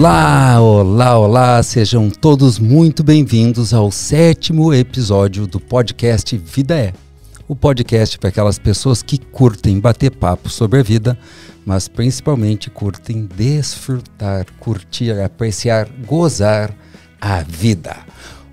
Olá, olá, olá, sejam todos muito bem-vindos ao sétimo episódio do podcast Vida É. O podcast para aquelas pessoas que curtem bater papo sobre a vida, mas principalmente curtem desfrutar, curtir, apreciar, gozar a vida.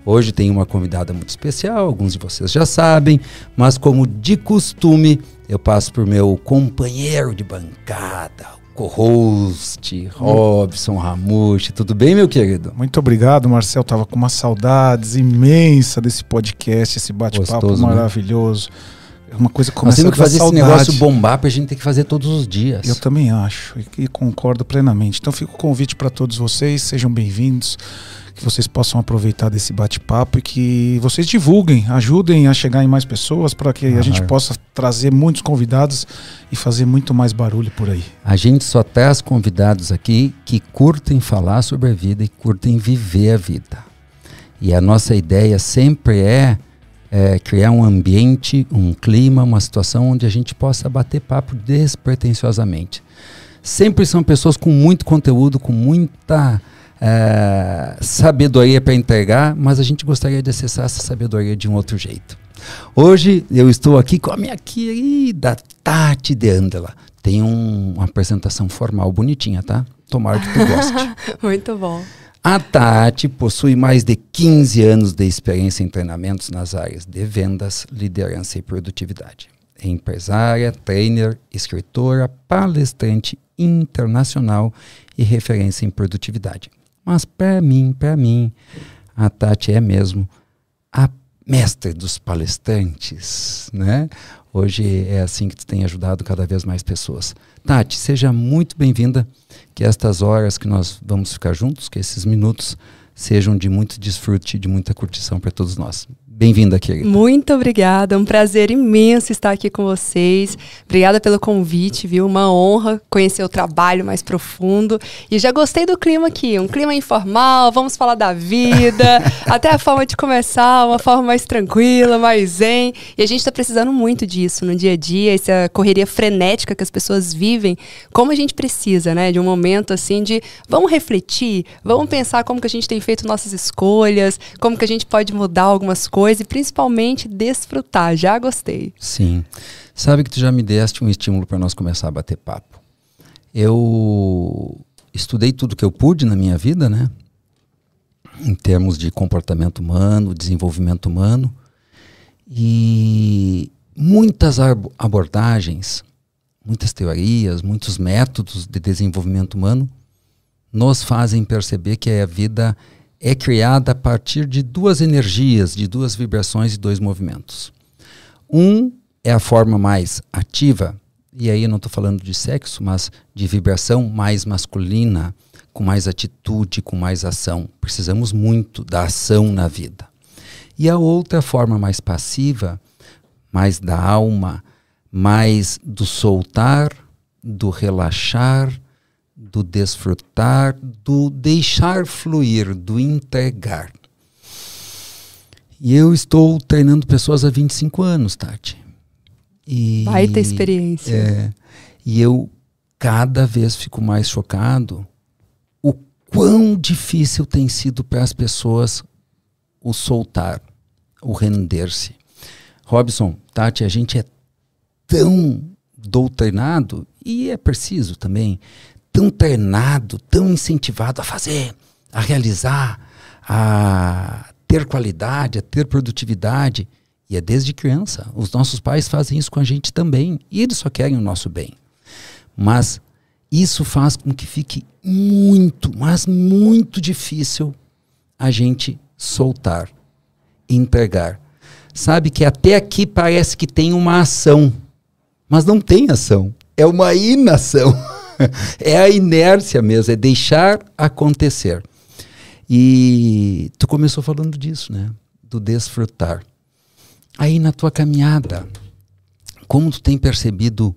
Hoje tem uma convidada muito especial, alguns de vocês já sabem, mas como de costume, eu passo por meu companheiro de bancada, co-host, Robson Ramucci. Tudo bem, meu querido? Muito obrigado, Marcel. Tava com uma saudades imensa desse podcast, esse bate-papo né? maravilhoso. Né? É uma coisa que começa Nós temos que fazer saudade. esse negócio bombar pra gente ter que fazer todos os dias. Eu também acho e, e concordo plenamente. Então fica o convite para todos vocês, sejam bem-vindos que vocês possam aproveitar desse bate-papo e que vocês divulguem, ajudem a chegar em mais pessoas para que ah, a gente possa trazer muitos convidados e fazer muito mais barulho por aí. A gente só traz convidados aqui que curtem falar sobre a vida e curtem viver a vida. E a nossa ideia sempre é, é criar um ambiente, um clima, uma situação onde a gente possa bater papo despretensiosamente. Sempre são pessoas com muito conteúdo, com muita é, sabedoria para entregar, mas a gente gostaria de acessar essa sabedoria de um outro jeito. Hoje eu estou aqui com a minha querida Tati de Andela. Tem um, uma apresentação formal bonitinha, tá? Tomara que tu goste. Muito bom. A Tati possui mais de 15 anos de experiência em treinamentos nas áreas de vendas, liderança e produtividade. É empresária, trainer, escritora, palestrante internacional e referência em produtividade. Mas para mim, para mim, a Tati é mesmo a mestre dos palestrantes, né? Hoje é assim que tu tem ajudado cada vez mais pessoas. Tati, seja muito bem-vinda. Que estas horas que nós vamos ficar juntos, que esses minutos sejam de muito desfrute, de muita curtição para todos nós. Bem-vinda, querida. Muito obrigada, é um prazer imenso estar aqui com vocês. Obrigada pelo convite, viu? Uma honra conhecer o trabalho mais profundo. E já gostei do clima aqui, um clima informal, vamos falar da vida, até a forma de começar, uma forma mais tranquila, mais zen. E a gente está precisando muito disso no dia a dia, essa correria frenética que as pessoas vivem. Como a gente precisa, né? De um momento assim de vamos refletir, vamos pensar como que a gente tem feito nossas escolhas, como que a gente pode mudar algumas coisas coisa e principalmente desfrutar. Já gostei. Sim. Sabe que tu já me deste um estímulo para nós começar a bater papo. Eu estudei tudo que eu pude na minha vida, né? Em termos de comportamento humano, desenvolvimento humano. E muitas abordagens, muitas teorias, muitos métodos de desenvolvimento humano nos fazem perceber que a vida é criada a partir de duas energias, de duas vibrações e dois movimentos. Um é a forma mais ativa, e aí eu não estou falando de sexo, mas de vibração mais masculina, com mais atitude, com mais ação. Precisamos muito da ação na vida. E a outra forma mais passiva, mais da alma, mais do soltar, do relaxar, do desfrutar, do deixar fluir, do entregar. E eu estou treinando pessoas há 25 anos, Tati. E, Baita experiência. É, e eu cada vez fico mais chocado o quão difícil tem sido para as pessoas o soltar, o render-se. Robson, Tati, a gente é tão doutrinado e é preciso também tão treinado, tão incentivado a fazer, a realizar, a ter qualidade, a ter produtividade. E é desde criança. Os nossos pais fazem isso com a gente também. E eles só querem o nosso bem. Mas isso faz com que fique muito, mas muito difícil a gente soltar, entregar. Sabe que até aqui parece que tem uma ação, mas não tem ação. É uma inação. é a inércia mesmo, é deixar acontecer. E tu começou falando disso, né? Do desfrutar. Aí na tua caminhada, como tu tem percebido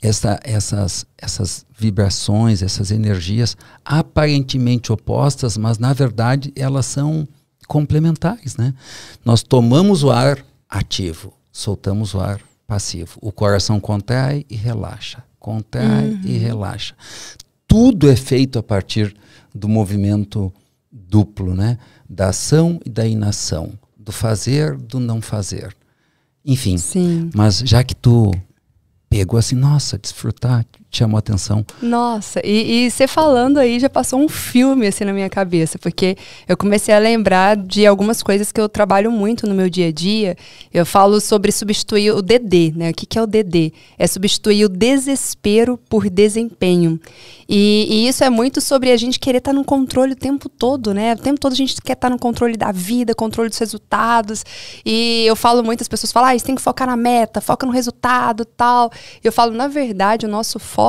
essa, essas, essas vibrações, essas energias aparentemente opostas, mas na verdade elas são complementares, né? Nós tomamos o ar ativo, soltamos o ar passivo. O coração contrai e relaxa contrai uhum. e relaxa. Tudo é feito a partir do movimento duplo, né? Da ação e da inação, do fazer, do não fazer. Enfim, Sim. mas já que tu pegou assim, nossa, desfrutar, chamou atenção. Nossa, e, você falando aí já passou um filme assim na minha cabeça, porque eu comecei a lembrar de algumas coisas que eu trabalho muito no meu dia a dia. Eu falo sobre substituir o DD, né? O que, que é o DD? É substituir o desespero por desempenho. E, e isso é muito sobre a gente querer estar no controle o tempo todo, né? O tempo todo a gente quer estar no controle da vida, controle dos resultados. E eu falo muito, as pessoas falam, ah, você tem que focar na meta, foca no resultado tal. Eu falo, na verdade, o nosso foco,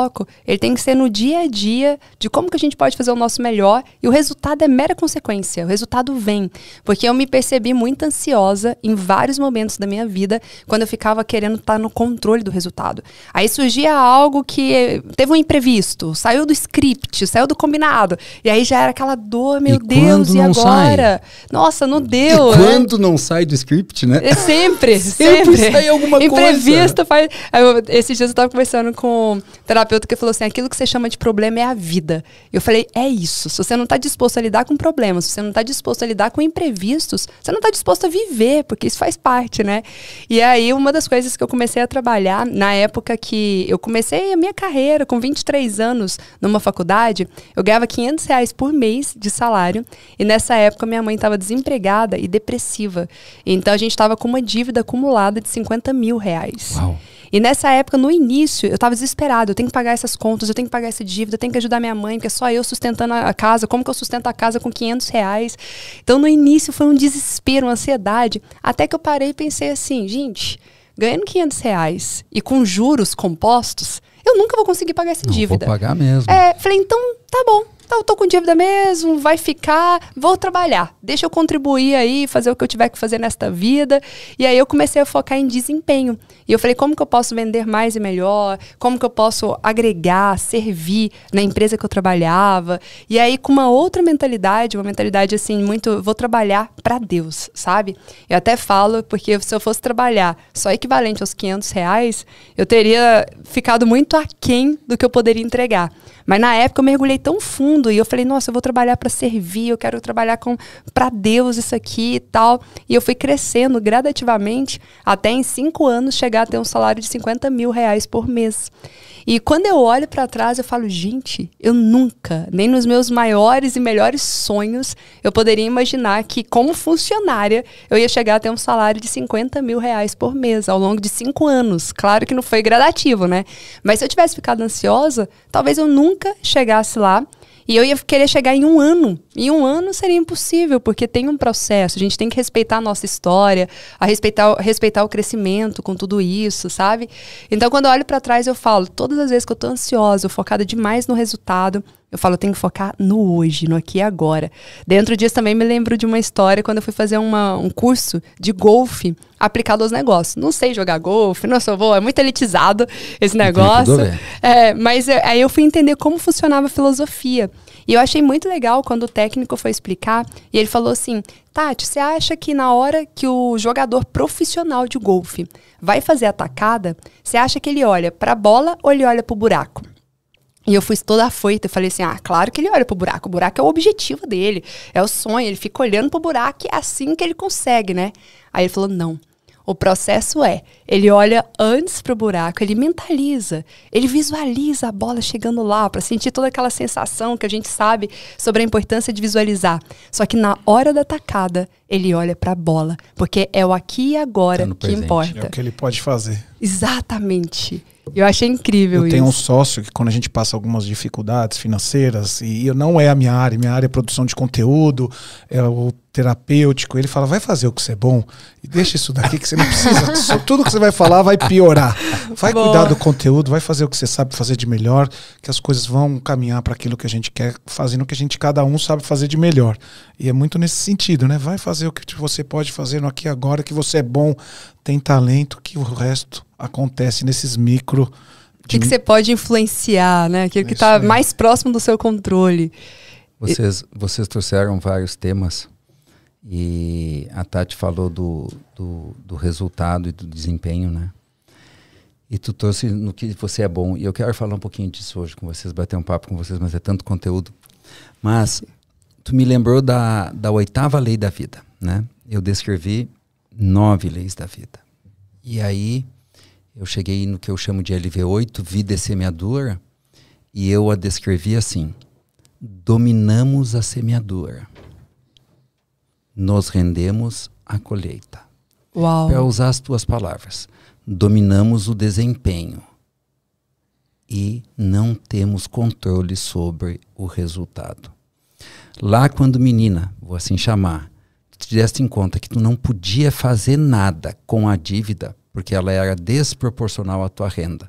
ele tem que ser no dia a dia de como que a gente pode fazer o nosso melhor e o resultado é mera consequência, o resultado vem. Porque eu me percebi muito ansiosa em vários momentos da minha vida, quando eu ficava querendo estar no controle do resultado. Aí surgia algo que teve um imprevisto, saiu do script, saiu do combinado, e aí já era aquela dor, meu E Deus, e agora? Nossa, não deu. e né? quando não sai do script, né? É sempre, Sempre sempre. sai alguma coisa. Imprevisto faz. Eu- esses dias eu tava conversando com terapeuta que falou assim: aquilo que você chama de problema é a vida. Eu falei: é isso. Se você não tá disposto a lidar com problemas, se você não tá disposto a lidar com imprevistos, você não tá disposto a viver, porque isso faz parte, né? E aí, uma das coisas que eu comecei a trabalhar na época que eu comecei a minha carreira, com 23 anos, numa faculdade, eu ganhava 500 reais por mês de salário. E nessa época, minha mãe estava desempregada e depressiva. Então, a gente estava com uma dívida acumulada de 50 mil reais. Uau. E nessa época, no início, eu tava desesperado. Eu tenho que pagar essas contas, eu tenho que pagar essa dívida, eu tenho que ajudar minha mãe, porque é só eu sustentando a casa. Como que eu sustento a casa com 500 reais? Então, no início, foi um desespero, uma ansiedade. Até que eu parei e pensei assim, gente, ganhando 500 reais e com juros compostos, eu nunca vou conseguir pagar essa Não dívida. vou pagar mesmo. É, falei, então tá bom. Então eu tô com dívida mesmo, vai ficar, vou trabalhar. Deixa eu contribuir aí, fazer o que eu tiver que fazer nesta vida. E aí eu comecei a focar em desempenho. E eu falei, como que eu posso vender mais e melhor? Como que eu posso agregar, servir na empresa que eu trabalhava? E aí com uma outra mentalidade, uma mentalidade assim, muito, vou trabalhar para Deus, sabe? Eu até falo, porque se eu fosse trabalhar só equivalente aos 500 reais, eu teria ficado muito aquém do que eu poderia entregar. Mas na época eu mergulhei tão fundo e eu falei, nossa, eu vou trabalhar para servir, eu quero trabalhar com para Deus isso aqui e tal. E eu fui crescendo gradativamente até em cinco anos chegar a ter um salário de 50 mil reais por mês. E quando eu olho para trás, eu falo, gente, eu nunca, nem nos meus maiores e melhores sonhos, eu poderia imaginar que, como funcionária, eu ia chegar a ter um salário de 50 mil reais por mês ao longo de cinco anos. Claro que não foi gradativo, né? Mas se eu tivesse ficado ansiosa, talvez eu nunca chegasse lá. E eu ia querer chegar em um ano. Em um ano seria impossível, porque tem um processo. A gente tem que respeitar a nossa história, a respeitar, respeitar o crescimento com tudo isso, sabe? Então, quando eu olho para trás, eu falo, todas as vezes que eu tô ansiosa, focada demais no resultado, eu falo, eu tenho que focar no hoje, no aqui e agora. Dentro disso também me lembro de uma história quando eu fui fazer uma, um curso de golfe aplicado aos negócios. Não sei jogar golfe, não sou boa, é muito elitizado esse negócio. É, mas é, aí eu fui entender como funcionava a filosofia. E eu achei muito legal quando o técnico foi explicar e ele falou assim: Tati, você acha que na hora que o jogador profissional de golfe vai fazer a tacada, você acha que ele olha para a bola ou ele olha para o buraco? E eu fui toda afoita, eu falei assim, ah, claro que ele olha pro buraco, o buraco é o objetivo dele, é o sonho, ele fica olhando pro buraco e é assim que ele consegue, né? Aí ele falou, não, o processo é, ele olha antes pro buraco, ele mentaliza, ele visualiza a bola chegando lá, para sentir toda aquela sensação que a gente sabe sobre a importância de visualizar. Só que na hora da tacada, ele olha pra bola, porque é o aqui e agora Tá que presente. importa. É o que ele pode fazer. Exatamente. Eu achei incrível Eu isso. tenho um sócio que quando a gente passa algumas dificuldades financeiras e eu não é a minha área, minha área é produção de conteúdo, é o terapêutico, ele fala, vai fazer o que você é bom e deixa isso daqui que você não precisa, só tudo que você vai falar vai piorar. Vai Boa. cuidar do conteúdo, vai fazer o que você sabe fazer de melhor, que as coisas vão caminhar para aquilo que a gente quer, fazendo o que a gente cada um sabe fazer de melhor. E é muito nesse sentido, né? Vai fazer o que você pode fazer no aqui e agora, que você é bom, tem talento, que o resto acontece nesses micro O que, que você pode influenciar, né? Aquilo que está aí. mais próximo do seu controle. Vocês, vocês trouxeram vários temas e a Tati falou do, do, do resultado e do desempenho, né? E tu trouxe no que você é bom. E eu quero falar um pouquinho disso hoje com vocês, bater um papo com vocês, mas é tanto conteúdo Mas tu me lembrou da, da oitava lei da vida, né? Eu descrevi nove leis da vida. E aí eu cheguei no que eu chamo de LV8, vida e semeadura, e eu a descrevi assim: dominamos a semeadura, nos rendemos à colheita. Uau. Para usar as tuas palavras, dominamos o desempenho e não temos controle sobre o resultado. Lá quando menina, vou assim chamar, deste em conta que tu não podia fazer nada com a dívida porque ela era desproporcional à tua renda,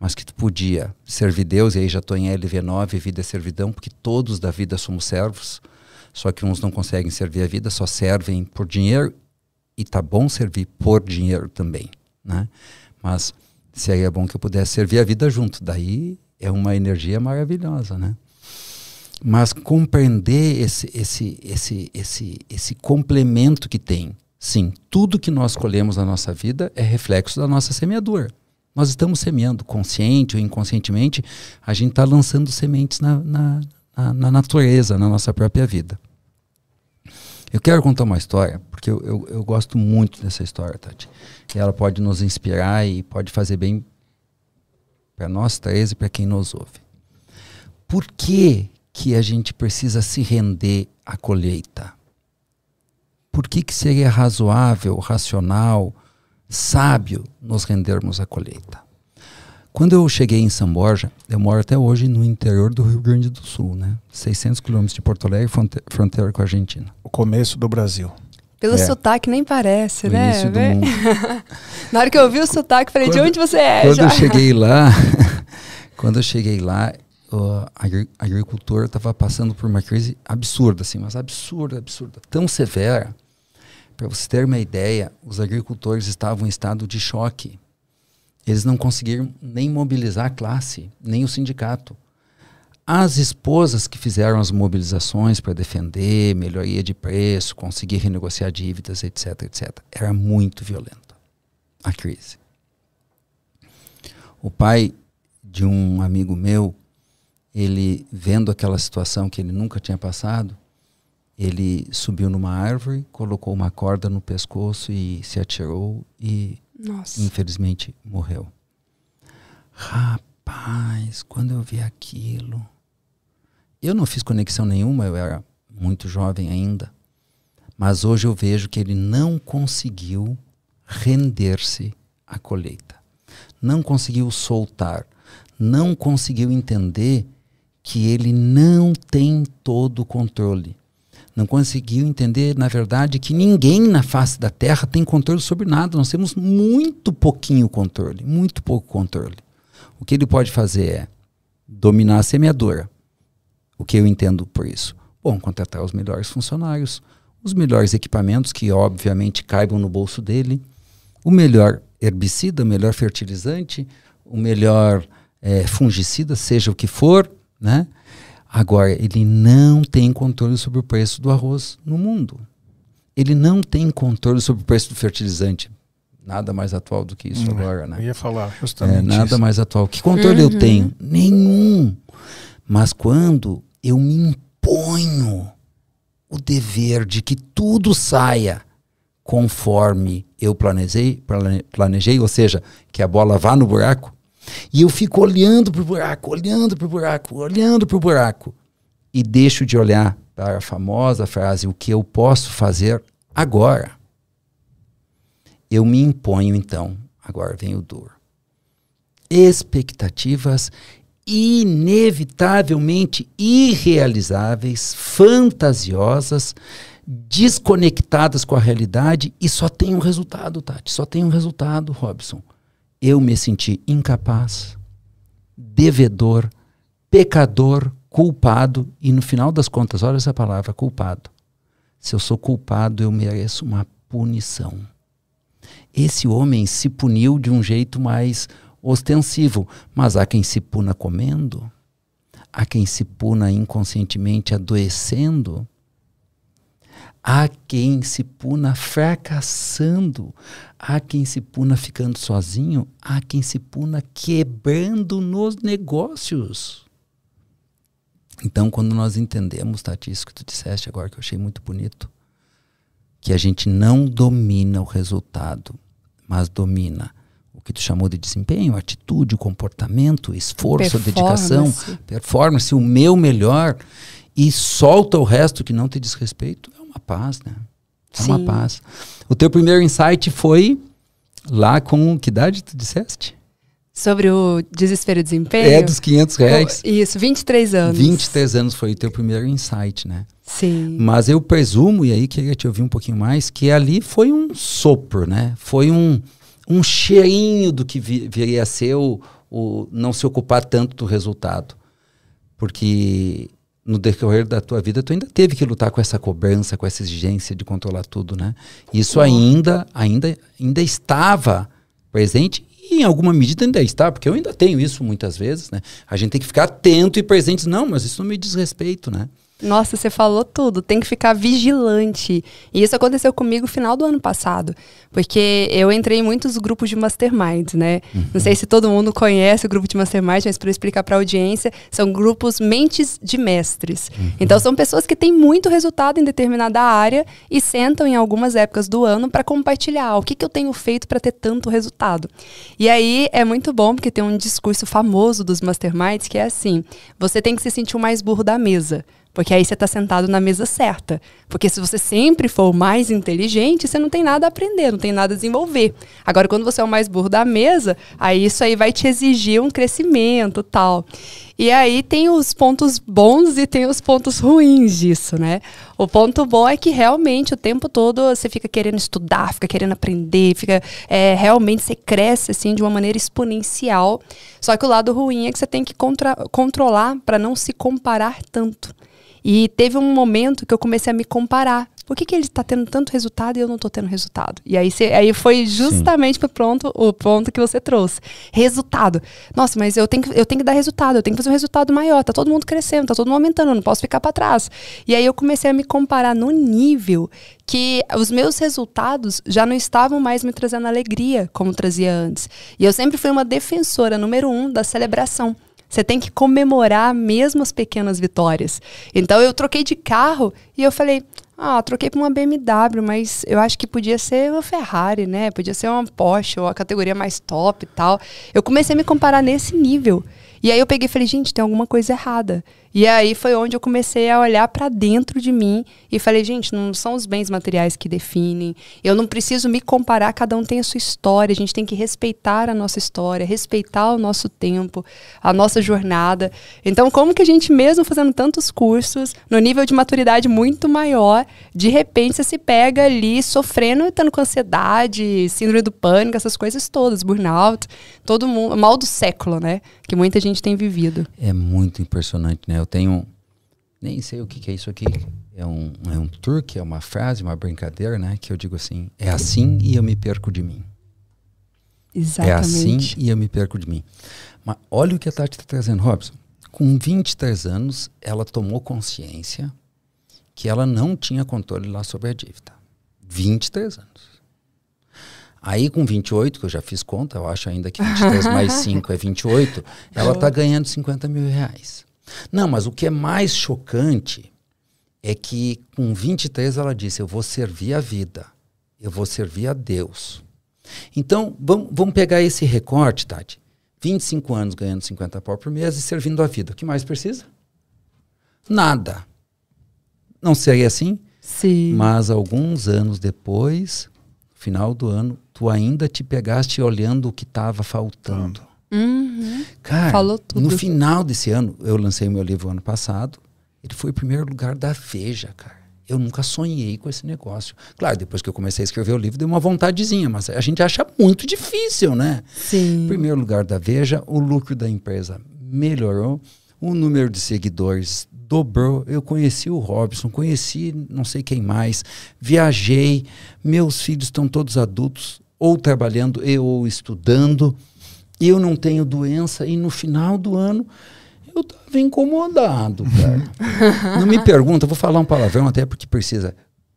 mas que tu podia servir Deus, e aí já estou em LV9, vida é servidão, porque todos da vida somos servos, só que uns não conseguem servir a vida, só servem por dinheiro, e tá bom servir por dinheiro também, né? Mas seria bom que eu pudesse servir a vida junto, daí é uma energia maravilhosa, né? Mas compreender esse, esse, esse, esse, esse complemento que tem Sim, tudo que nós colhemos na nossa vida é reflexo da nossa semeadura. Nós estamos semeando, consciente ou inconscientemente, a gente está lançando sementes na, na, na, na, natureza, na nossa própria vida. Eu quero contar uma história, porque eu, eu, eu gosto muito dessa história, Tati. E ela pode nos inspirar e pode fazer bem para nós três e para quem nos ouve. Por que, que a gente precisa se render à colheita? por que, que seria razoável, racional, sábio nos rendermos à colheita? Quando eu cheguei em São Borja, eu moro até hoje no interior do Rio Grande do Sul, né? 600 quilômetros de Porto Alegre, fronteira com a Argentina. O começo do Brasil. Pelo é. sotaque nem parece, o né? Início do mundo. Na hora que eu vi o sotaque, falei, quando, de onde você é? Quando já? eu cheguei lá, quando eu cheguei lá, o agricultor estava passando por uma crise absurda, assim, mas absurda, absurda, tão severa para você ter uma ideia, os agricultores estavam em estado de choque. Eles não conseguiram nem mobilizar a classe, nem o sindicato. As esposas que fizeram as mobilizações para defender melhoria de preço, conseguir renegociar dívidas, etc, etc, era muito violenta a crise. O pai de um amigo meu, ele vendo aquela situação que ele nunca tinha passado, ele subiu numa árvore, colocou uma corda no pescoço e se atirou e Nossa. infelizmente morreu. Rapaz, quando eu vi aquilo, eu não fiz conexão nenhuma, eu era muito jovem ainda. Mas hoje eu vejo que ele não conseguiu render-se à colheita. Não conseguiu soltar, não conseguiu entender que ele não tem todo o controle não conseguiu entender, na verdade, que ninguém na face da Terra tem controle sobre nada. Nós temos muito pouquinho controle, muito pouco controle. O que ele pode fazer é dominar a semeadura. O que eu entendo por isso? Bom, contratar os melhores funcionários, os melhores equipamentos que obviamente caibam no bolso dele, o melhor herbicida, o melhor fertilizante, o melhor é, fungicida, seja o que for, né? Agora, ele não tem controle sobre o preço do arroz no mundo. Ele não tem controle sobre o preço do fertilizante. Nada mais atual do que isso hum, agora, né? Eu ia falar justamente. É, nada isso. mais atual. Que controle uhum. eu tenho? Nenhum. Mas quando eu me imponho o dever de que tudo saia conforme eu planejei, planejei, ou seja, que a bola vá no buraco, e eu fico olhando para o buraco, olhando para o buraco, olhando para o buraco. E deixo de olhar para a famosa frase: o que eu posso fazer agora? Eu me imponho então, agora vem o dor. Expectativas inevitavelmente irrealizáveis, fantasiosas, desconectadas com a realidade e só tem um resultado, Tati. Só tem um resultado, Robson eu me senti incapaz, devedor, pecador, culpado, e no final das contas, olha essa palavra, culpado. Se eu sou culpado, eu mereço uma punição. Esse homem se puniu de um jeito mais ostensivo, mas há quem se puna comendo, há quem se puna inconscientemente adoecendo, Há quem se puna fracassando, há quem se puna ficando sozinho, há quem se puna quebrando nos negócios. Então, quando nós entendemos, Tati, isso que tu disseste agora, que eu achei muito bonito, que a gente não domina o resultado, mas domina o que tu chamou de desempenho, atitude, comportamento, esforço, dedicação, performance, o meu melhor, e solta o resto que não te diz respeito, é uma paz, né? É Sim. uma paz. O teu primeiro insight foi lá com que idade tu disseste? Sobre o desespero e desempenho? É, dos 500 reais. Isso, 23 anos. 23 anos foi o teu primeiro insight, né? Sim. Mas eu presumo, e aí queria te ouvir um pouquinho mais, que ali foi um sopro, né? Foi um, um cheirinho do que viria a ser o, o não se ocupar tanto do resultado. Porque no decorrer da tua vida tu ainda teve que lutar com essa cobrança, com essa exigência de controlar tudo, né? Isso ainda, ainda, ainda estava presente e em alguma medida ainda está, porque eu ainda tenho isso muitas vezes, né? A gente tem que ficar atento e presente. Não, mas isso não me diz respeito, né? Nossa, você falou tudo. Tem que ficar vigilante. E isso aconteceu comigo no final do ano passado. Porque eu entrei em muitos grupos de mastermind, né? Uhum. Não sei se todo mundo conhece o grupo de mastermind, mas para explicar para a audiência, são grupos mentes de mestres. Uhum. Então são pessoas que têm muito resultado em determinada área e sentam em algumas épocas do ano para compartilhar o que, que eu tenho feito para ter tanto resultado. E aí é muito bom porque tem um discurso famoso dos masterminds que é assim: você tem que se sentir o mais burro da mesa. Porque aí você está sentado na mesa certa. Porque se você sempre for o mais inteligente, você não tem nada a aprender, não tem nada a desenvolver. Agora, quando você é o mais burro da mesa, aí isso aí vai te exigir um crescimento tal. E aí tem os pontos bons e tem os pontos ruins disso, né? O ponto bom é que realmente o tempo todo você fica querendo estudar, fica querendo aprender, fica é, realmente você cresce assim de uma maneira exponencial. Só que o lado ruim é que você tem que contra controlar para não se comparar tanto. E teve um momento que eu comecei a me comparar. Por que, que ele está tendo tanto resultado e eu não estou tendo resultado? E aí, cê, aí foi justamente pro pronto, o ponto que você trouxe. Resultado. Nossa, mas eu tenho, que, eu tenho que dar resultado, eu tenho que fazer um resultado maior. Tá todo mundo crescendo, tá todo mundo aumentando, eu não posso ficar para trás. E aí eu comecei a me comparar no nível que os meus resultados já não estavam mais me trazendo alegria como trazia antes. E eu sempre fui uma defensora número um da celebração. Você tem que comemorar mesmo as pequenas vitórias. Então eu troquei de carro e eu falei: ah, troquei para uma BMW, mas eu acho que podia ser uma Ferrari, né? Podia ser uma Porsche ou a categoria mais top e tal. Eu comecei a me comparar nesse nível. E aí eu peguei e falei, gente, tem alguma coisa errada. E aí foi onde eu comecei a olhar para dentro de mim e falei, gente, não são os bens materiais que definem. Eu não preciso me comparar, cada um tem a sua história. A gente tem que respeitar a nossa história, respeitar o nosso tempo, a nossa jornada. Então, como que a gente mesmo fazendo tantos cursos, no nível de maturidade muito maior, de repente você se pega ali sofrendo, estando com ansiedade, síndrome do pânico, essas coisas todas, burnout, todo mundo, mal do século, né? Que muita gente tem vivido. É muito impressionante, né? Eu tenho. Nem sei o que, que é isso aqui. É um, é um truque, é uma frase, uma brincadeira, né? Que eu digo assim: é assim e eu me perco de mim. Exatamente. É assim e eu me perco de mim. Mas olha o que a Tati está trazendo, Robson. Com 23 anos, ela tomou consciência que ela não tinha controle lá sobre a dívida. 23 anos. Aí com 28, que eu já fiz conta, eu acho ainda que 23 mais 5 é 28, ela está ganhando 50 mil reais. Não, mas o que é mais chocante é que com 23 ela disse: Eu vou servir a vida, eu vou servir a Deus. Então, vamos, vamos pegar esse recorte, Tati. 25 anos ganhando 50 pau por mês e servindo a vida. O que mais precisa? Nada. Não seria assim? Sim. Mas alguns anos depois, final do ano, tu ainda te pegaste olhando o que estava faltando. Uhum. Cara, Falou tudo. no final desse ano, eu lancei meu livro ano passado, ele foi o primeiro lugar da Veja, cara. Eu nunca sonhei com esse negócio. Claro, depois que eu comecei a escrever o livro, deu uma vontadezinha, mas a gente acha muito difícil, né? Sim. Primeiro lugar da Veja, o lucro da empresa melhorou, o número de seguidores dobrou. Eu conheci o Robson, conheci não sei quem mais, viajei, meus filhos estão todos adultos, ou trabalhando e ou estudando. Eu não tenho doença e no final do ano eu estava incomodado, cara. não me pergunta, vou falar um palavrão até porque precisa.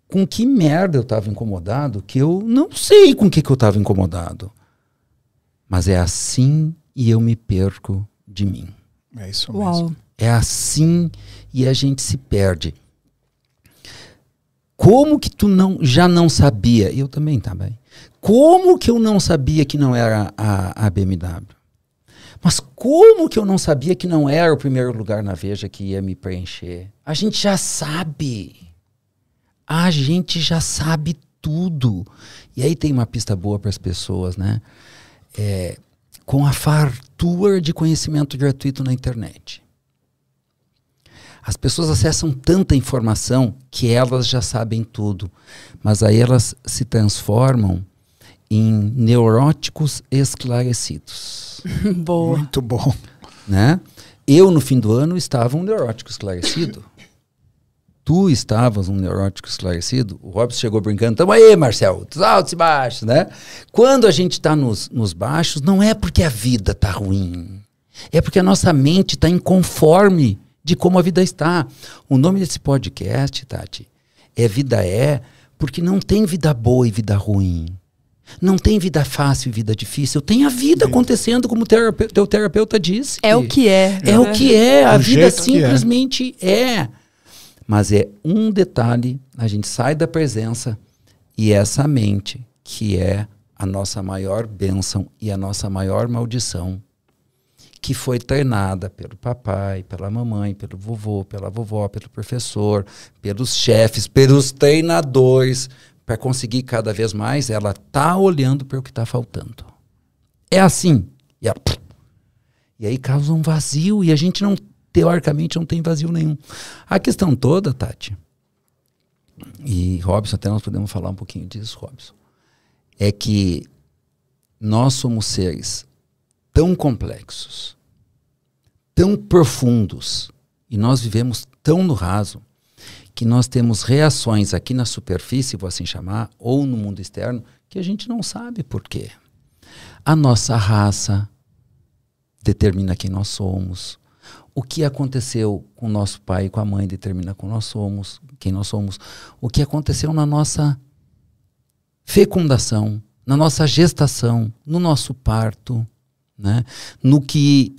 Com que merda eu estava incomodado que eu não sei com que, que eu estava incomodado. Mas é assim e eu me perco de mim. É isso Uau. mesmo. É assim e a gente se perde. Como que tu não já não sabia? Eu também também. Como que eu não sabia que não era a, a BMW? Mas como que eu não sabia que não era o primeiro lugar na Veja que ia me preencher? A gente já sabe. A gente já sabe tudo. E aí tem uma pista boa para as pessoas, né? É, com a fartura de conhecimento gratuito na internet. As pessoas acessam tanta informação que elas já sabem tudo, mas aí elas se transformam em neuróticos esclarecidos. Boa. Muito bom. Né? Eu, no fim do ano, estava um neurótico esclarecido. tu estavas um neurótico esclarecido. O Robson chegou brincando, tamo aí, Marcel, os altos e baixos, né? Quando a gente está nos, nos baixos, não é porque a vida está ruim. É porque a nossa mente está inconforme de como a vida está. O nome desse podcast, Tati, é Vida É, porque não tem vida boa e vida ruim. Não tem vida fácil e vida difícil. Tem a vida Sim. acontecendo, como o terapeuta, teu terapeuta disse. É o que é. É, é. o que é. A vida é. simplesmente é. é. Mas é um detalhe, a gente sai da presença e essa mente, que é a nossa maior bênção e a nossa maior maldição, que foi treinada pelo papai, pela mamãe, pelo vovô, pela vovó, pelo professor, pelos chefes, pelos treinadores, para conseguir cada vez mais, ela tá olhando para o que está faltando. É assim. E, ela, e aí causa um vazio e a gente não, teoricamente, não tem vazio nenhum. A questão toda, Tati, e Robson, até nós podemos falar um pouquinho disso, Robson, é que nós somos seres tão complexos, tão profundos e nós vivemos tão no raso que nós temos reações aqui na superfície, vou assim chamar, ou no mundo externo, que a gente não sabe por quê. A nossa raça determina quem nós somos. O que aconteceu com nosso pai e com a mãe determina quem nós somos, quem nós somos. O que aconteceu na nossa fecundação, na nossa gestação, no nosso parto, né? no que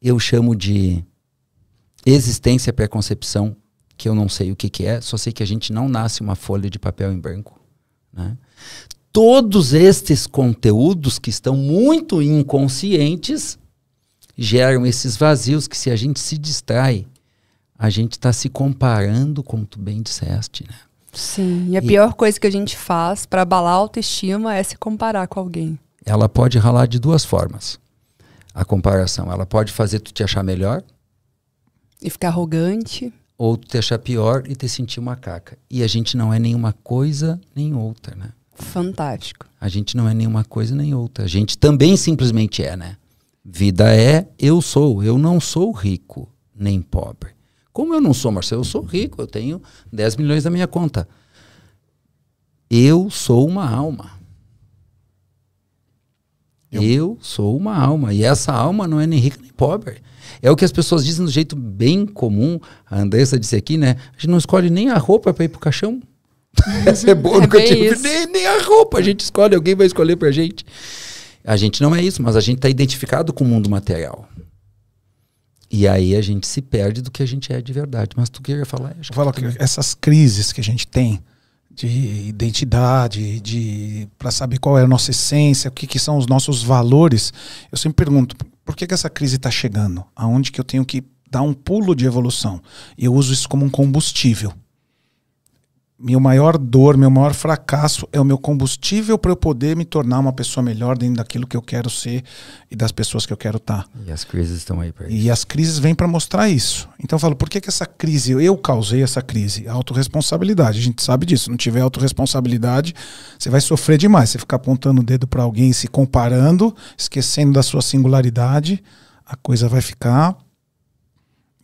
eu chamo de existência pré-concepção, que eu não sei o que, que é, só sei que a gente não nasce uma folha de papel em branco. Né? Todos estes conteúdos que estão muito inconscientes geram esses vazios que se a gente se distrai, a gente está se comparando, como tu bem disseste, né? Sim, e a e pior coisa que a gente faz para abalar a autoestima é se comparar com alguém. Ela pode ralar de duas formas a comparação. Ela pode fazer tu te achar melhor. E ficar arrogante. Ou te achar pior e te sentir uma caca. E a gente não é nenhuma coisa nem outra, né? Fantástico. A gente não é nenhuma coisa nem outra. A gente também simplesmente é, né? Vida é eu sou. Eu não sou rico nem pobre. Como eu não sou, Marcelo, eu sou rico. Eu tenho 10 milhões na minha conta. Eu sou uma alma. Eu, eu sou uma alma. E essa alma não é nem rica nem pobre. É o que as pessoas dizem do jeito bem comum. A Andressa disse aqui, né? A gente não escolhe nem a roupa para ir pro caixão. Essa é boa, é tive, nem, nem a roupa a gente escolhe, alguém vai escolher pra gente. A gente não é isso, mas a gente está identificado com o mundo material. E aí a gente se perde do que a gente é de verdade. Mas tu queria falar? Fala que essas crises que a gente tem, de identidade, de para saber qual é a nossa essência, o que, que são os nossos valores. Eu sempre pergunto, por que, que essa crise está chegando? Aonde que eu tenho que dar um pulo de evolução? E eu uso isso como um combustível meu maior dor, meu maior fracasso é o meu combustível para eu poder me tornar uma pessoa melhor dentro daquilo que eu quero ser e das pessoas que eu quero estar. Tá. E as crises estão aí para isso. E as crises vêm para mostrar isso. Então eu falo, por que, que essa crise, eu causei essa crise? Autoresponsabilidade. A gente sabe disso. Se não tiver autorresponsabilidade, você vai sofrer demais. Você ficar apontando o dedo para alguém, se comparando, esquecendo da sua singularidade, a coisa vai ficar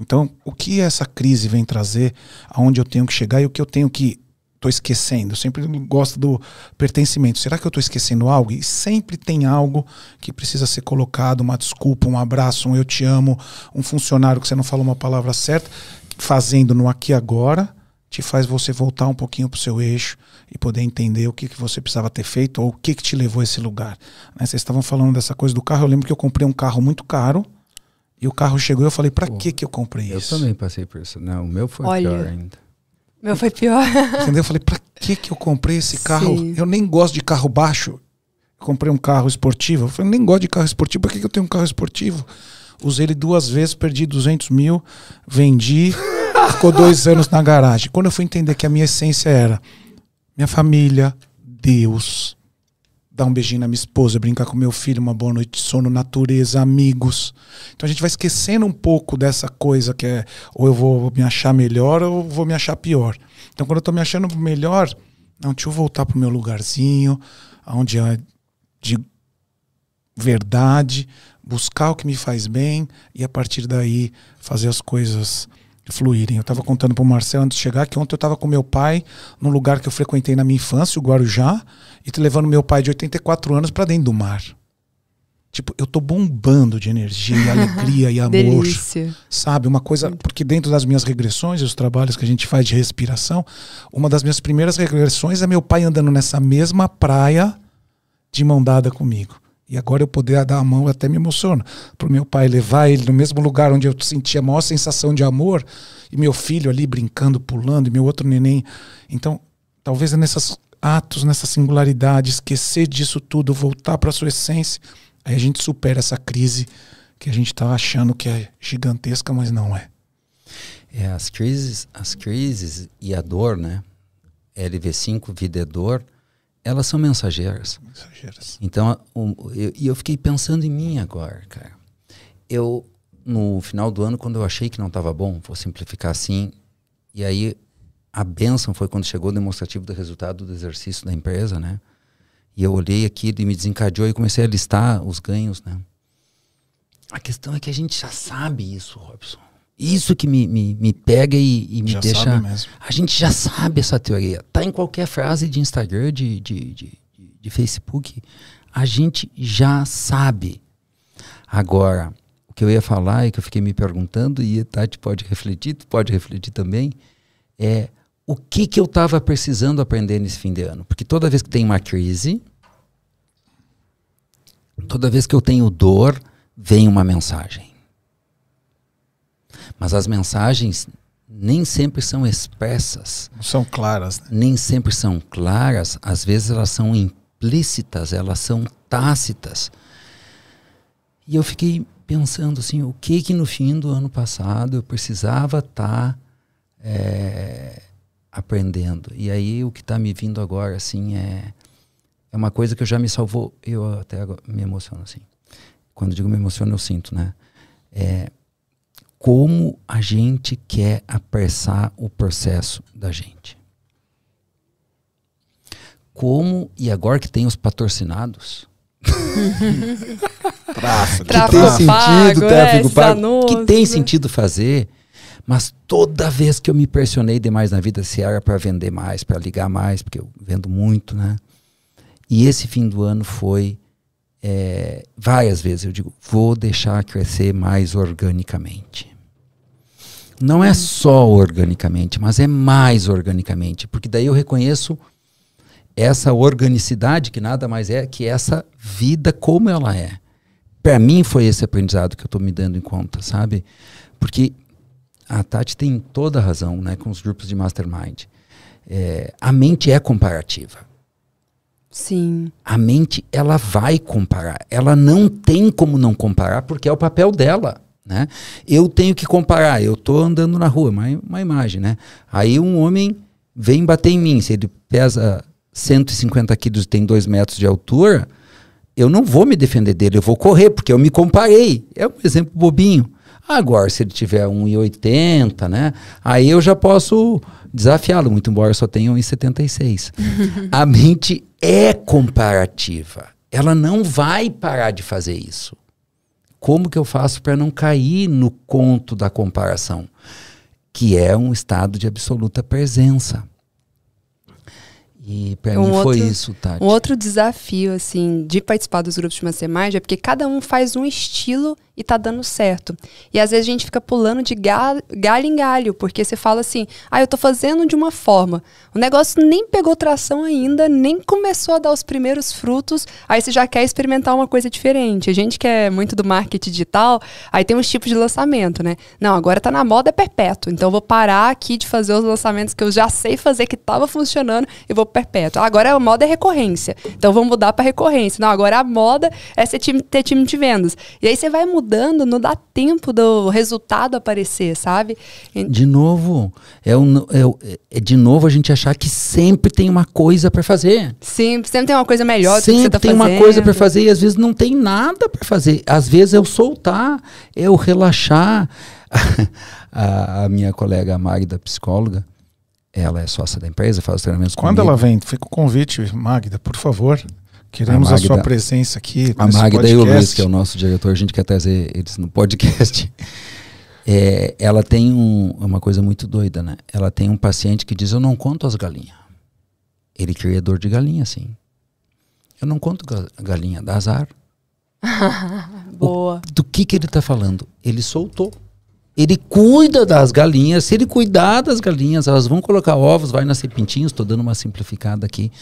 então, o que essa crise vem trazer, aonde eu tenho que chegar e o que eu tenho que estou esquecendo. Eu sempre gosto do pertencimento. Será que eu estou esquecendo algo? E sempre tem algo que precisa ser colocado, uma desculpa, um abraço, um eu te amo, um funcionário que você não falou uma palavra certa, fazendo no aqui agora, te faz você voltar um pouquinho para o seu eixo e poder entender o que, que você precisava ter feito ou o que, que te levou a esse lugar. Né? Vocês estavam falando dessa coisa do carro. Eu lembro que eu comprei um carro muito caro E o carro chegou e eu falei, pra que que eu comprei Eu isso? também passei por isso. Não, o meu foi Olha. pior ainda. Meu foi pior. Entendeu? Eu falei, pra que que eu comprei esse carro? Sim. Eu nem gosto de carro baixo. Eu comprei um carro esportivo. Eu falei, nem gosto de carro esportivo. Pra que que eu tenho um carro esportivo? Usei ele duas vezes, perdi 200 mil, vendi, ficou dois anos na garagem. Quando eu fui entender que a minha essência era minha família, Deus, dar um beijinho na minha esposa, brincar com meu filho, uma boa noite de sono, natureza, amigos. Então a gente vai esquecendo um pouco dessa coisa que é ou eu vou me achar melhor ou vou me achar pior. Então quando eu tô me achando melhor, não, deixa eu voltar pro meu lugarzinho, onde é de verdade, buscar o que me faz bem e a partir daí fazer as coisas fluírem. Eu estava contando pro Marcelo antes de chegar que ontem eu estava com meu pai num lugar que eu frequentei na minha infância, o Guarujá, e levando meu pai de 84 anos para dentro do mar. Tipo, eu tô bombando de energia, alegria e amor, Delícia. sabe? Uma coisa, porque dentro das minhas regressões os trabalhos que a gente faz de respiração, uma das minhas primeiras regressões é meu pai andando nessa mesma praia de mão dada comigo. E agora eu poder dar a mão até me emociona. Pro meu pai levar ele no mesmo lugar onde eu sentia a maior sensação de amor, e meu filho ali brincando, pulando, e meu outro neném. Então, talvez é nesses atos, nessa singularidade, esquecer disso tudo, voltar para sua essência, aí a gente supera essa crise que a gente tá achando que é gigantesca, mas não é. É, as crises, as crises e a dor, né? LV5, vida é dor, elas são mensageiras. Exageras. Então, e eu, fiquei pensando em mim agora, cara. Eu, no final do ano, quando eu achei que não estava bom, vou simplificar assim, e aí a benção foi quando chegou o demonstrativo do resultado do exercício da empresa, né? E eu olhei aquilo e me desencadeou e comecei a listar os ganhos, né? A questão é que a gente já sabe isso, Robson. Isso que me, me, me pega e, e me Já deixa. A gente já sabe essa teoria. Tá em qualquer frase de Instagram, de, de, de, de- de Facebook. A gente já sabe. Agora, o que eu ia falar e que eu fiquei me perguntando, e a Tati pode refletir, tu pode refletir também, é o que, que eu estava precisando aprender nesse fim de ano. Porque toda vez que tem uma crise, toda vez que eu tenho dor, vem uma mensagem. Mas as mensagens nem sempre são expressas, Não são claras, né? nem sempre são claras, às vezes elas são implícitas, elas são tácitas. E eu fiquei pensando assim, o que que no fim do ano passado eu precisava estar aprendendo. E aí o que está me vindo agora assim é é uma coisa que eu já me salvou. Eu até agora me emociono assim. Quando digo me emociono eu sinto, né? É como a gente quer apressar o processo da gente. Como, e agora que tem os patrocinados. Tráfego que tem pago, sentido, é, tráfego esses pago, que tem né? sentido fazer, mas toda vez que eu me pressionei demais na vida, se era para vender mais, para ligar mais, porque eu vendo muito, né? E esse fim do ano foi é, várias vezes eu digo, vou deixar crescer mais organicamente. Não é só organicamente, mas é mais organicamente, porque daí eu reconheço essa organicidade que nada mais é que essa vida como ela é. Para mim foi esse aprendizado que eu estou me dando em conta, sabe? Porque a Tati tem toda a razão, né, com os grupos de mastermind. É, a mente é comparativa Sim. a mente ela vai comparar. Ela não tem como não comparar porque é o papel dela, né? Eu tenho que comparar. Eu tô andando na rua, uma, uma imagem, né? Aí um homem vem bater em mim. Se ele pesa 150 quilos e tem 2 metros de altura, eu não vou me defender dele. Eu vou correr porque eu me comparei. É um exemplo bobinho. Agora, se ele tiver 1,80, né? Aí eu já posso desafiá-lo, muito embora eu só tenha 1,76. a mente é comparativa. Ela não vai parar de fazer isso. Como que eu faço para não cair no conto da comparação? Que é um estado de absoluta presença. E para Um mim foi outro- isso, Tati. Um outro desafio, assim, de participar dos grupos de mastermind é porque cada um faz um estilo e tá dando certo. E às vezes a gente fica pulando de galho, em galho, porque você fala assim, ah, eu tô fazendo de uma forma. O negócio nem pegou tração ainda, nem começou a dar os primeiros frutos, aí você já quer experimentar uma coisa diferente. A gente que é muito do marketing digital, aí tem uns tipos de lançamento, né? Não, agora tá na moda é perpétuo, então eu vou parar aqui de fazer os lançamentos que eu já sei fazer, que tava funcionando, e vou perpétuo. Agora a moda é recorrência, então vamos mudar para recorrência. Não, agora a moda é time, ter time de vendas. E aí você vai mudando, não dá tempo do resultado aparecer, sabe? De novo, é, um, é, é de novo a gente achar que sempre tem uma coisa para fazer. Sim, sempre tem uma coisa melhor sempre do que você tá tem fazendo. uma coisa para fazer e às vezes não tem nada para fazer. Às vezes é o soltar, é o relaxar. a, a minha colega Magda, psicóloga, ela é sócia da empresa, faz treinamentos Quando comigo. ela vem, fica o convite, Magda, por favor. Queremos a, Magda, a sua presença aqui. A Magda podcast. e o Luiz, que é o nosso diretor, a gente quer trazer eles no podcast. É, ela tem um, uma coisa muito doida, né? Ela tem um paciente que diz: Eu não conto as galinhas. Ele cria dor de galinha, sim. Eu não conto galinha, dá azar. Boa. O, do que, que ele está falando? Ele soltou. Ele cuida das galinhas. Se ele cuidar das galinhas, elas vão colocar ovos, vai nascer pintinhos. Estou dando uma simplificada aqui.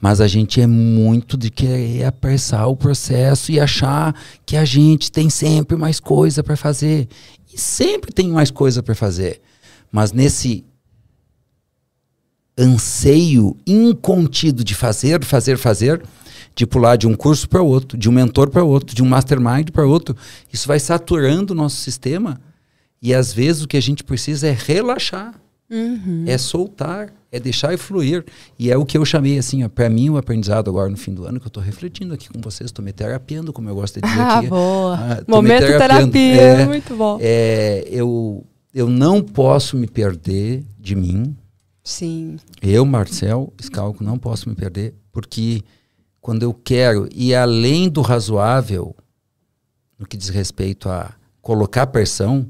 Mas a gente é muito de querer apressar o processo e achar que a gente tem sempre mais coisa para fazer. E sempre tem mais coisa para fazer. Mas nesse anseio incontido de fazer, fazer, fazer, de pular de um curso para outro, de um mentor para outro, de um mastermind para outro, isso vai saturando o nosso sistema. E às vezes o que a gente precisa é relaxar, uhum. é soltar, é deixar fluir. E é o que eu chamei assim, para mim, o aprendizado agora no fim do ano, que eu estou refletindo aqui com vocês, estou me terapiando, como eu gosto de dizer ah, aqui. Boa. Ah, Momento terapia, é, muito bom. É, eu, eu não posso me perder de mim. Sim. Eu, Marcel Scalco, não posso me perder, porque quando eu quero ir além do razoável, no que diz respeito a colocar pressão,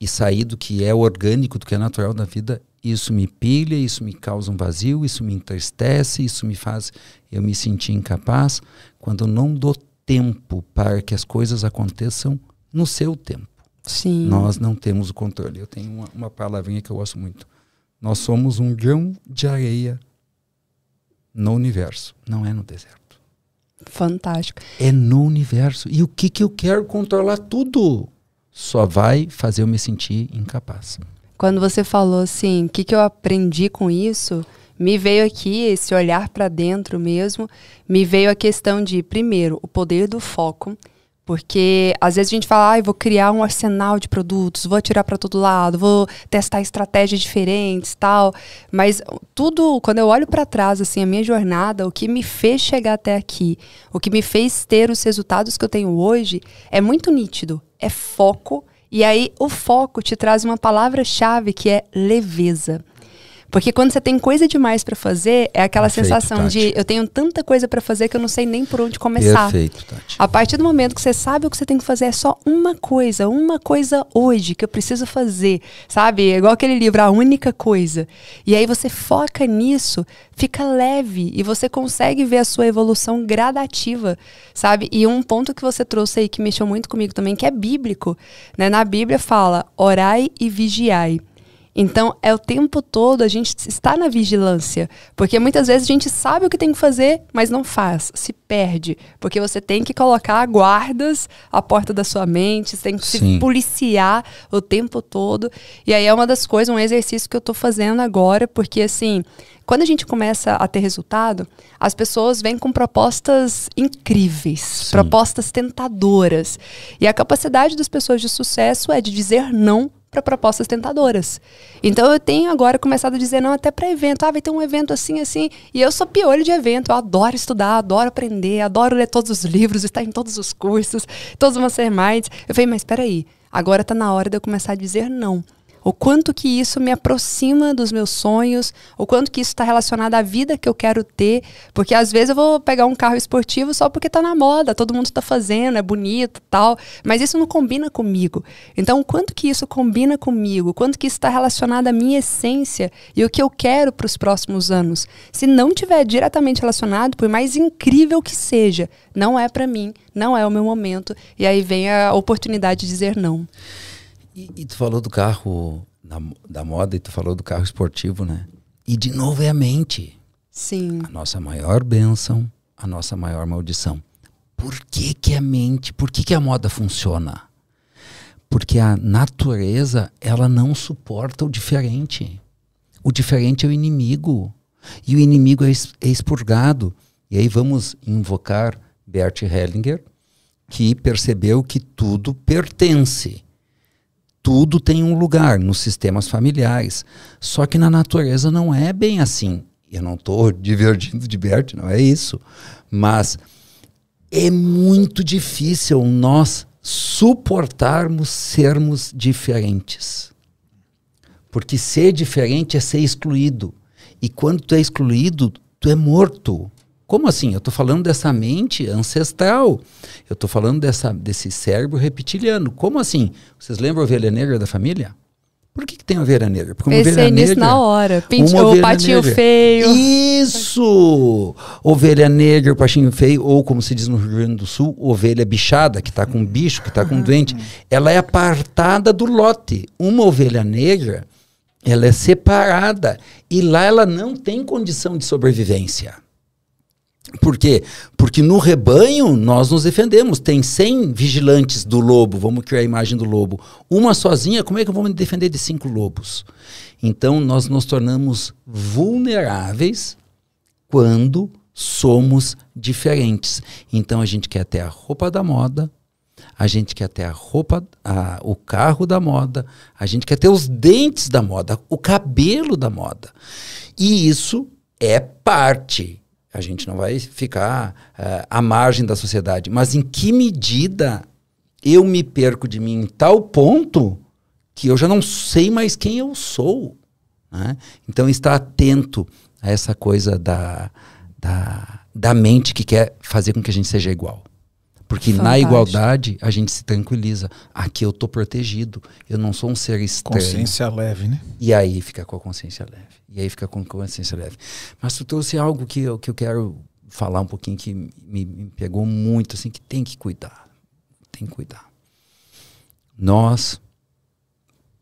e sair do que é orgânico, do que é natural da vida, isso me pilha, isso me causa um vazio, isso me entristece, isso me faz eu me sentir incapaz quando eu não dou tempo para que as coisas aconteçam no seu tempo. Sim. Nós não temos o controle. Eu tenho uma, uma palavrinha que eu gosto muito. Nós somos um grão de areia no universo, não é no deserto. Fantástico. É no universo. E o que, que eu quero controlar tudo? Só vai fazer eu me sentir incapaz. Quando você falou assim, o que, que eu aprendi com isso, me veio aqui esse olhar para dentro mesmo, me veio a questão de, primeiro, o poder do foco. Porque às vezes a gente fala, ah, vou criar um arsenal de produtos, vou atirar para todo lado, vou testar estratégias diferentes, tal. Mas tudo, quando eu olho para trás, assim, a minha jornada, o que me fez chegar até aqui, o que me fez ter os resultados que eu tenho hoje, é muito nítido. É foco. E aí o foco te traz uma palavra-chave que é leveza. Porque quando você tem coisa demais para fazer, é aquela Perfeito, sensação Tati. de eu tenho tanta coisa para fazer que eu não sei nem por onde começar. Perfeito, Tati. A partir do momento que você sabe o que você tem que fazer, é só uma coisa, uma coisa hoje que eu preciso fazer, sabe? É igual aquele livro, a única coisa. E aí você foca nisso, fica leve e você consegue ver a sua evolução gradativa, sabe? E um ponto que você trouxe aí que mexeu muito comigo também, que é bíblico, né? Na Bíblia fala: orai e vigiai. Então, é o tempo todo a gente está na vigilância. Porque muitas vezes a gente sabe o que tem que fazer, mas não faz, se perde. Porque você tem que colocar guardas à porta da sua mente, você tem que Sim. se policiar o tempo todo. E aí é uma das coisas, um exercício que eu estou fazendo agora, porque assim, quando a gente começa a ter resultado, as pessoas vêm com propostas incríveis, Sim. propostas tentadoras. E a capacidade das pessoas de sucesso é de dizer não para propostas tentadoras. Então eu tenho agora começado a dizer não até para evento. Ah, vai ter um evento assim, assim. E eu sou piolho de evento. Eu adoro estudar, adoro aprender, adoro ler todos os livros, estar em todos os cursos, todos os masterminds. Eu falei, mas espera aí, agora está na hora de eu começar a dizer não. O quanto que isso me aproxima dos meus sonhos, o quanto que isso está relacionado à vida que eu quero ter, porque às vezes eu vou pegar um carro esportivo só porque está na moda, todo mundo está fazendo, é bonito, tal, mas isso não combina comigo. Então, o quanto que isso combina comigo, o quanto que isso está relacionado à minha essência e o que eu quero para os próximos anos. Se não tiver diretamente relacionado, por mais incrível que seja, não é para mim, não é o meu momento, e aí vem a oportunidade de dizer não. E, e tu falou do carro da, da moda e tu falou do carro esportivo, né? E de novo é a mente. Sim. A nossa maior bênção, a nossa maior maldição. Por que, que a mente, por que, que a moda funciona? Porque a natureza, ela não suporta o diferente. O diferente é o inimigo. E o inimigo é, é expurgado. E aí vamos invocar Bert Hellinger, que percebeu que tudo pertence tudo tem um lugar nos sistemas familiares. Só que na natureza não é bem assim. Eu não estou divergindo de Bert, não é isso. Mas é muito difícil nós suportarmos sermos diferentes. Porque ser diferente é ser excluído. E quando tu é excluído, tu é morto. Como assim? Eu estou falando dessa mente ancestral. Eu estou falando dessa, desse cérebro reptiliano. Como assim? Vocês lembram a ovelha negra da família? Por que, que tem ovelha negra? Porque Pensei nisso negra, na hora. Pintou o patinho negra. feio. Isso! Ovelha negra, o patinho feio, ou como se diz no Rio Grande do Sul, ovelha bichada, que está com bicho, que está com doente. Ela é apartada do lote. Uma ovelha negra, ela é separada. E lá ela não tem condição de sobrevivência. Por quê? Porque no rebanho nós nos defendemos. Tem 100 vigilantes do lobo, vamos criar a imagem do lobo. Uma sozinha, como é que eu vou me defender de cinco lobos? Então nós nos tornamos vulneráveis quando somos diferentes. Então a gente quer ter a roupa da moda, a gente quer ter a roupa, a, o carro da moda, a gente quer ter os dentes da moda, o cabelo da moda. E isso é parte a gente não vai ficar uh, à margem da sociedade. Mas em que medida eu me perco de mim em tal ponto que eu já não sei mais quem eu sou? Né? Então, estar atento a essa coisa da, da, da mente que quer fazer com que a gente seja igual. Porque Fantástico. na igualdade a gente se tranquiliza. Aqui eu estou protegido. Eu não sou um ser estranho. Consciência leve, né? E aí fica com a consciência leve. E aí fica com a consciência leve. Mas tu trouxe algo que eu, que eu quero falar um pouquinho que me, me pegou muito, assim, que tem que cuidar. Tem que cuidar. Nós,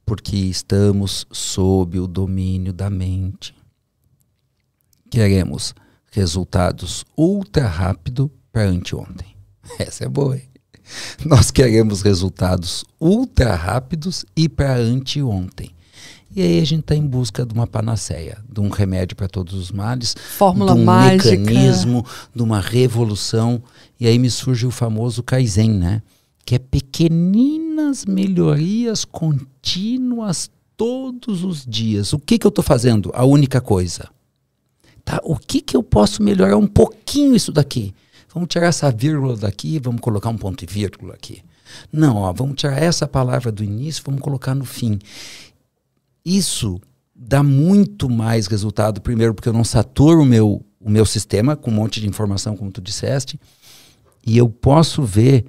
porque estamos sob o domínio da mente, queremos resultados ultra rápido para anteontem. Essa é boa, hein? Nós queremos resultados ultra rápidos e para anteontem. E aí a gente está em busca de uma panaceia, de um remédio para todos os males, Fórmula de um mágica. mecanismo, de uma revolução. E aí me surge o famoso Kaizen, né? Que é pequeninas melhorias contínuas todos os dias. O que, que eu estou fazendo? A única coisa. Tá? O que, que eu posso melhorar um pouquinho isso daqui? Vamos tirar essa vírgula daqui, vamos colocar um ponto e vírgula aqui. Não, ó, vamos tirar essa palavra do início, vamos colocar no fim. Isso dá muito mais resultado, primeiro porque eu não saturo o meu, o meu sistema com um monte de informação, como tu disseste, e eu posso ver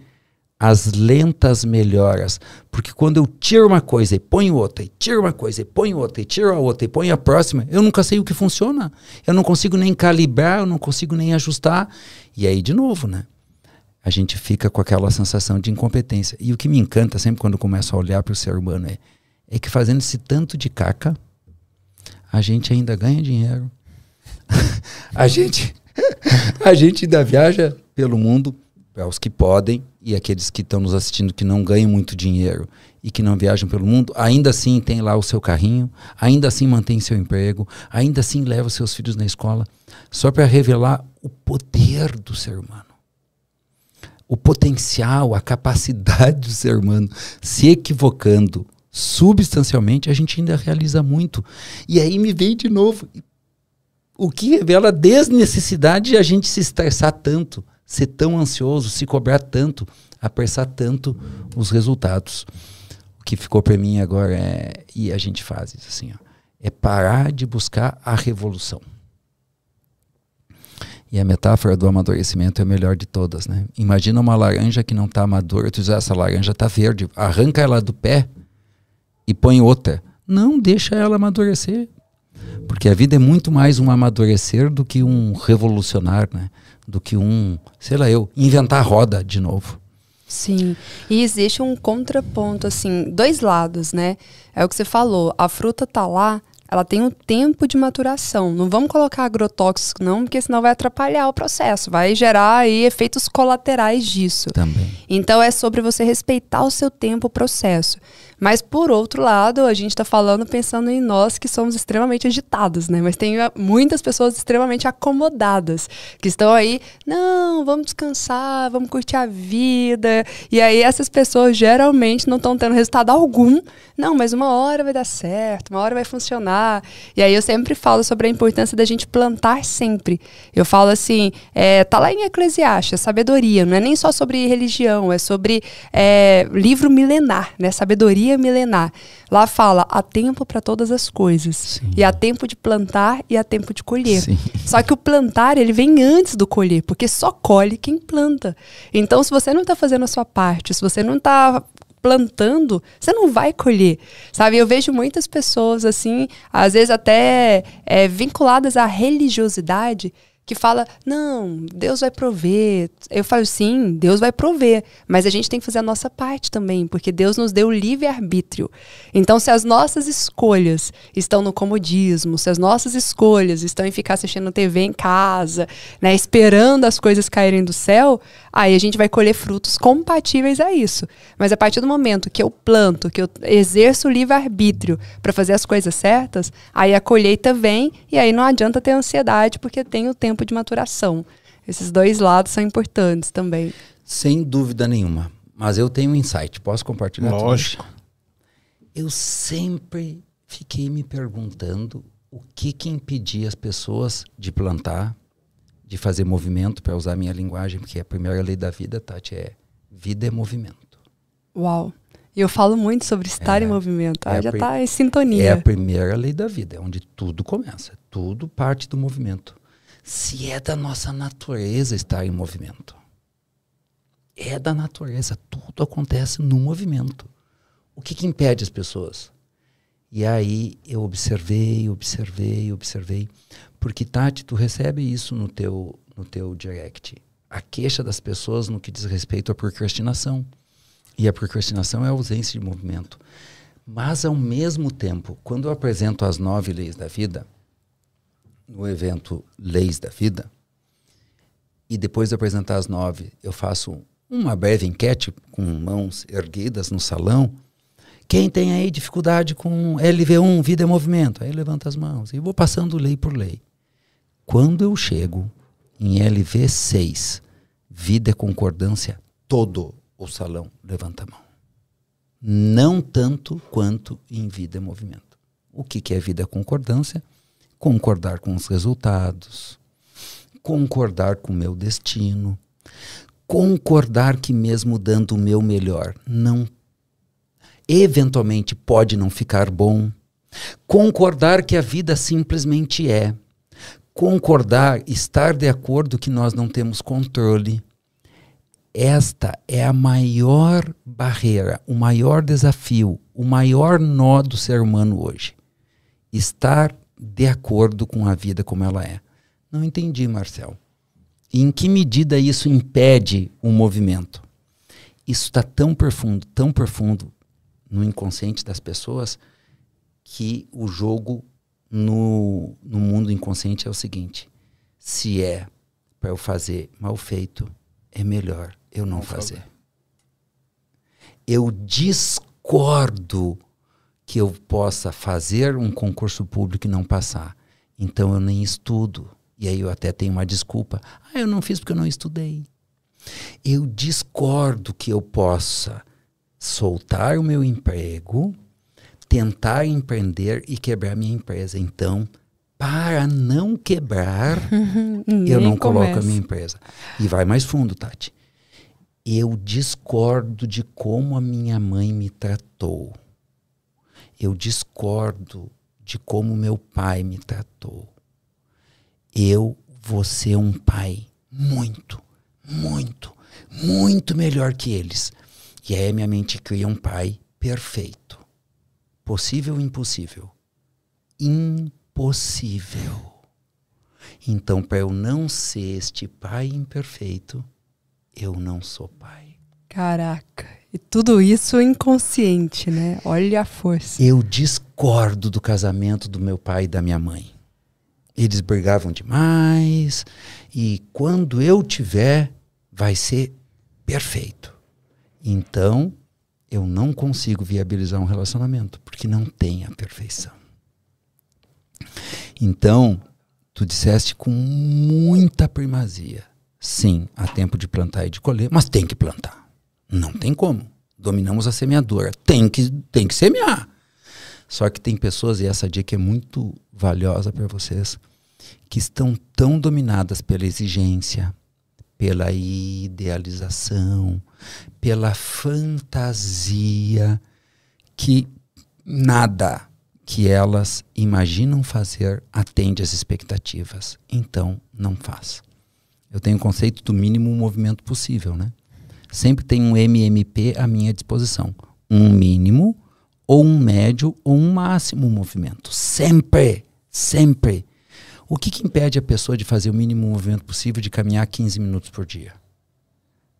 as lentas melhoras. Porque quando eu tiro uma coisa e ponho outra, e tiro uma coisa e ponho outra, e tiro a outra e ponho a próxima, eu nunca sei o que funciona. Eu não consigo nem calibrar, eu não consigo nem ajustar. E aí, de novo, né? A gente fica com aquela sensação de incompetência. E o que me encanta sempre quando começo a olhar para o ser humano é, é que fazendo esse tanto de caca, a gente ainda ganha dinheiro. a gente a gente ainda viaja pelo mundo para os que podem e aqueles que estão nos assistindo que não ganham muito dinheiro e que não viajam pelo mundo, ainda assim tem lá o seu carrinho, ainda assim mantém seu emprego, ainda assim leva seus filhos na escola, só para revelar o poder do ser humano. O potencial, a capacidade do ser humano se equivocando substancialmente, a gente ainda realiza muito. E aí me vem de novo o que revela a desnecessidade de a gente se estressar tanto ser tão ansioso, se cobrar tanto, apressar tanto os resultados. O que ficou para mim agora é, e a gente faz isso assim, ó, é parar de buscar a revolução. E a metáfora do amadurecimento é a melhor de todas, né? Imagina uma laranja que não está madura, tu diz, essa laranja está verde, arranca ela do pé e põe outra. Não, deixa ela amadurecer. Porque a vida é muito mais um amadurecer do que um revolucionar, né? Do que um, sei lá eu, inventar roda de novo. Sim. E existe um contraponto, assim, dois lados, né? É o que você falou, a fruta tá lá, ela tem um tempo de maturação. Não vamos colocar agrotóxico, não, porque senão vai atrapalhar o processo, vai gerar aí efeitos colaterais disso. Também. Então é sobre você respeitar o seu tempo, o processo. Mas, por outro lado, a gente está falando pensando em nós que somos extremamente agitados, né? Mas tem ah, muitas pessoas extremamente acomodadas, que estão aí, não, vamos descansar, vamos curtir a vida. E aí essas pessoas geralmente não estão tendo resultado algum. Não, mas uma hora vai dar certo, uma hora vai funcionar. E aí eu sempre falo sobre a importância da gente plantar sempre. Eu falo assim, é, tá lá em Eclesiastes, sabedoria, não é nem só sobre religião, é sobre é, livro milenar, né? Sabedoria sabedoria milenar. Lá fala, há tempo para todas as coisas. Sim. E há tempo de plantar e há tempo de colher. Sim. Só que o plantar, ele vem antes do colher, porque só colhe quem planta. Então, se você não está fazendo a sua parte, se você não está plantando, você não vai colher, sabe? Eu vejo muitas pessoas assim, às vezes até é, vinculadas à religiosidade, que fala: não, Deus vai prover. Eu falo: sim, Deus vai prover, mas a gente tem que fazer a nossa parte também, porque Deus nos deu livre-arbítrio. Então, se as nossas escolhas estão no comodismo, se as nossas escolhas estão em ficar assistindo TV em casa, né, esperando as coisas caírem do céu, aí a gente vai colher frutos compatíveis a isso. Mas a partir do momento que eu planto, que eu exerço o livre-arbítrio para fazer as coisas certas, aí a colheita vem e aí não adianta ter ansiedade, porque tem o tempo tempo de maturação. Esses dois lados são importantes também. Sem dúvida nenhuma. Mas eu tenho um insight. Posso compartilhar? Lógico. Eu sempre fiquei me perguntando o que que impedia as pessoas de plantar, de fazer movimento, para usar a minha linguagem, porque a primeira lei da vida, Tati, é vida é movimento. Uau! E eu falo muito sobre estar é, em movimento. Ah, é já está em sintonia. É a primeira lei da vida, é onde tudo começa. Tudo parte do movimento se é da nossa natureza estar em movimento. É da natureza, tudo acontece no movimento. O que, que impede as pessoas? E aí eu observei, observei, observei. Porque, Tati, tu recebe isso no teu, no teu direct. A queixa das pessoas no que diz respeito à procrastinação. E a procrastinação é a ausência de movimento. Mas, ao mesmo tempo, quando eu apresento as nove leis da vida, no evento Leis da Vida, e depois de apresentar as nove, eu faço uma breve enquete com mãos erguidas no salão. Quem tem aí dificuldade com LV1, Vida e Movimento? Aí levanta as mãos. E vou passando lei por lei. Quando eu chego em LV6, Vida e Concordância, todo o salão levanta a mão. Não tanto quanto em Vida e Movimento. O que, que é Vida e Concordância? Concordar com os resultados, concordar com o meu destino, concordar que mesmo dando o meu melhor, não eventualmente pode não ficar bom, concordar que a vida simplesmente é, concordar, estar de acordo que nós não temos controle. Esta é a maior barreira, o maior desafio, o maior nó do ser humano hoje. Estar de acordo com a vida como ela é. Não entendi, Marcel. E em que medida isso impede o movimento? Isso está tão profundo, tão profundo no inconsciente das pessoas que o jogo no, no mundo inconsciente é o seguinte: se é para eu fazer mal feito, é melhor eu não, não fazer. Eu discordo que eu possa fazer um concurso público e não passar. Então eu nem estudo. E aí eu até tenho uma desculpa. Ah, eu não fiz porque eu não estudei. Eu discordo que eu possa soltar o meu emprego, tentar empreender e quebrar minha empresa. Então, para não quebrar, eu não coloco a minha empresa. E vai mais fundo, Tati. Eu discordo de como a minha mãe me tratou. Eu discordo de como meu pai me tratou. Eu vou ser um pai muito, muito, muito melhor que eles. E aí minha mente cria um pai perfeito. Possível ou impossível? Impossível. Então, para eu não ser este pai imperfeito, eu não sou pai. Caraca. E tudo isso inconsciente, né? Olha a força. Eu discordo do casamento do meu pai e da minha mãe. Eles brigavam demais e quando eu tiver, vai ser perfeito. Então, eu não consigo viabilizar um relacionamento porque não tem a perfeição. Então, tu disseste com muita primazia. Sim, há tempo de plantar e de colher, mas tem que plantar. Não tem como. Dominamos a semeadora. Tem que, tem que semear. Só que tem pessoas, e essa dica é muito valiosa para vocês, que estão tão dominadas pela exigência, pela idealização, pela fantasia, que nada que elas imaginam fazer atende às expectativas. Então, não faz. Eu tenho o conceito do mínimo movimento possível, né? Sempre tem um MMP à minha disposição. Um mínimo, ou um médio, ou um máximo movimento. Sempre, sempre. O que, que impede a pessoa de fazer o mínimo movimento possível de caminhar 15 minutos por dia?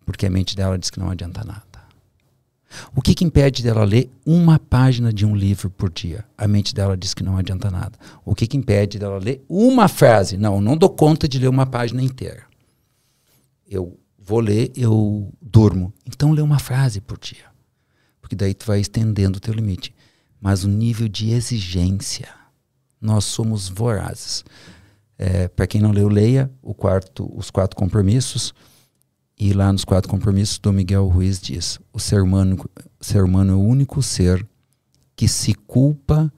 Porque a mente dela diz que não adianta nada. O que, que impede dela ler uma página de um livro por dia? A mente dela diz que não adianta nada. O que, que impede dela ler uma frase? Não, não dou conta de ler uma página inteira. Eu vou ler, eu durmo. Então lê uma frase por dia. Porque daí tu vai estendendo o teu limite. Mas o nível de exigência, nós somos vorazes. É, Para quem não leu, leia o quarto, os quatro compromissos. E lá nos quatro compromissos, Dom Miguel Ruiz diz: o ser humano, o ser humano é o único ser que se culpa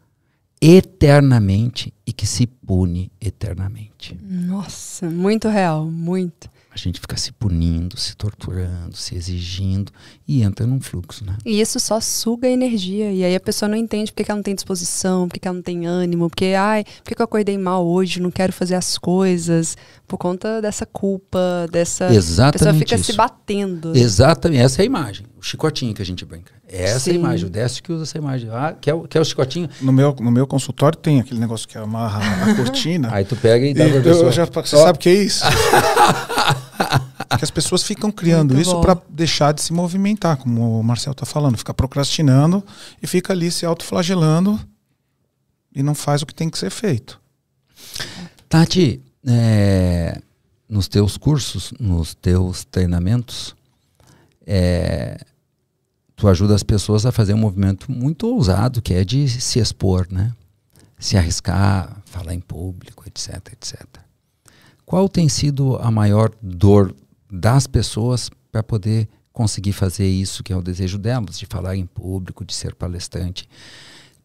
eternamente e que se pune eternamente. Nossa, muito real, muito. A gente fica se punindo, se torturando, se exigindo e entra num fluxo, né? E isso só suga a energia. E aí a pessoa não entende porque ela não tem disposição, porque ela não tem ânimo, porque, ai, por que eu acordei mal hoje, não quero fazer as coisas, por conta dessa culpa, dessa. Exatamente. A pessoa fica isso. se batendo. Exatamente, essa é a imagem. O chicotinho que a gente brinca. Essa é a Sim. imagem. O Décio que usa essa imagem. Ah, quer, o- quer o chicotinho? No meu, no meu consultório tem aquele negócio que amarra a cortina. Aí tu pega e E dá pra eu pessoa. já, você sabe o que é isso? que as pessoas ficam criando Muito isso para deixar de se movimentar, como o Marcel tá falando, fica procrastinando e fica ali se autoflagelando e não faz o que tem que ser feito. Tati, é, nos teus cursos, nos teus treinamentos, é, tu ajuda as pessoas a fazer um movimento muito ousado, que é de se expor, né? Se arriscar, falar em público, etc, etc. Qual tem sido a maior dor das pessoas para poder conseguir fazer isso, que é o desejo delas, de falar em público, de ser palestrante?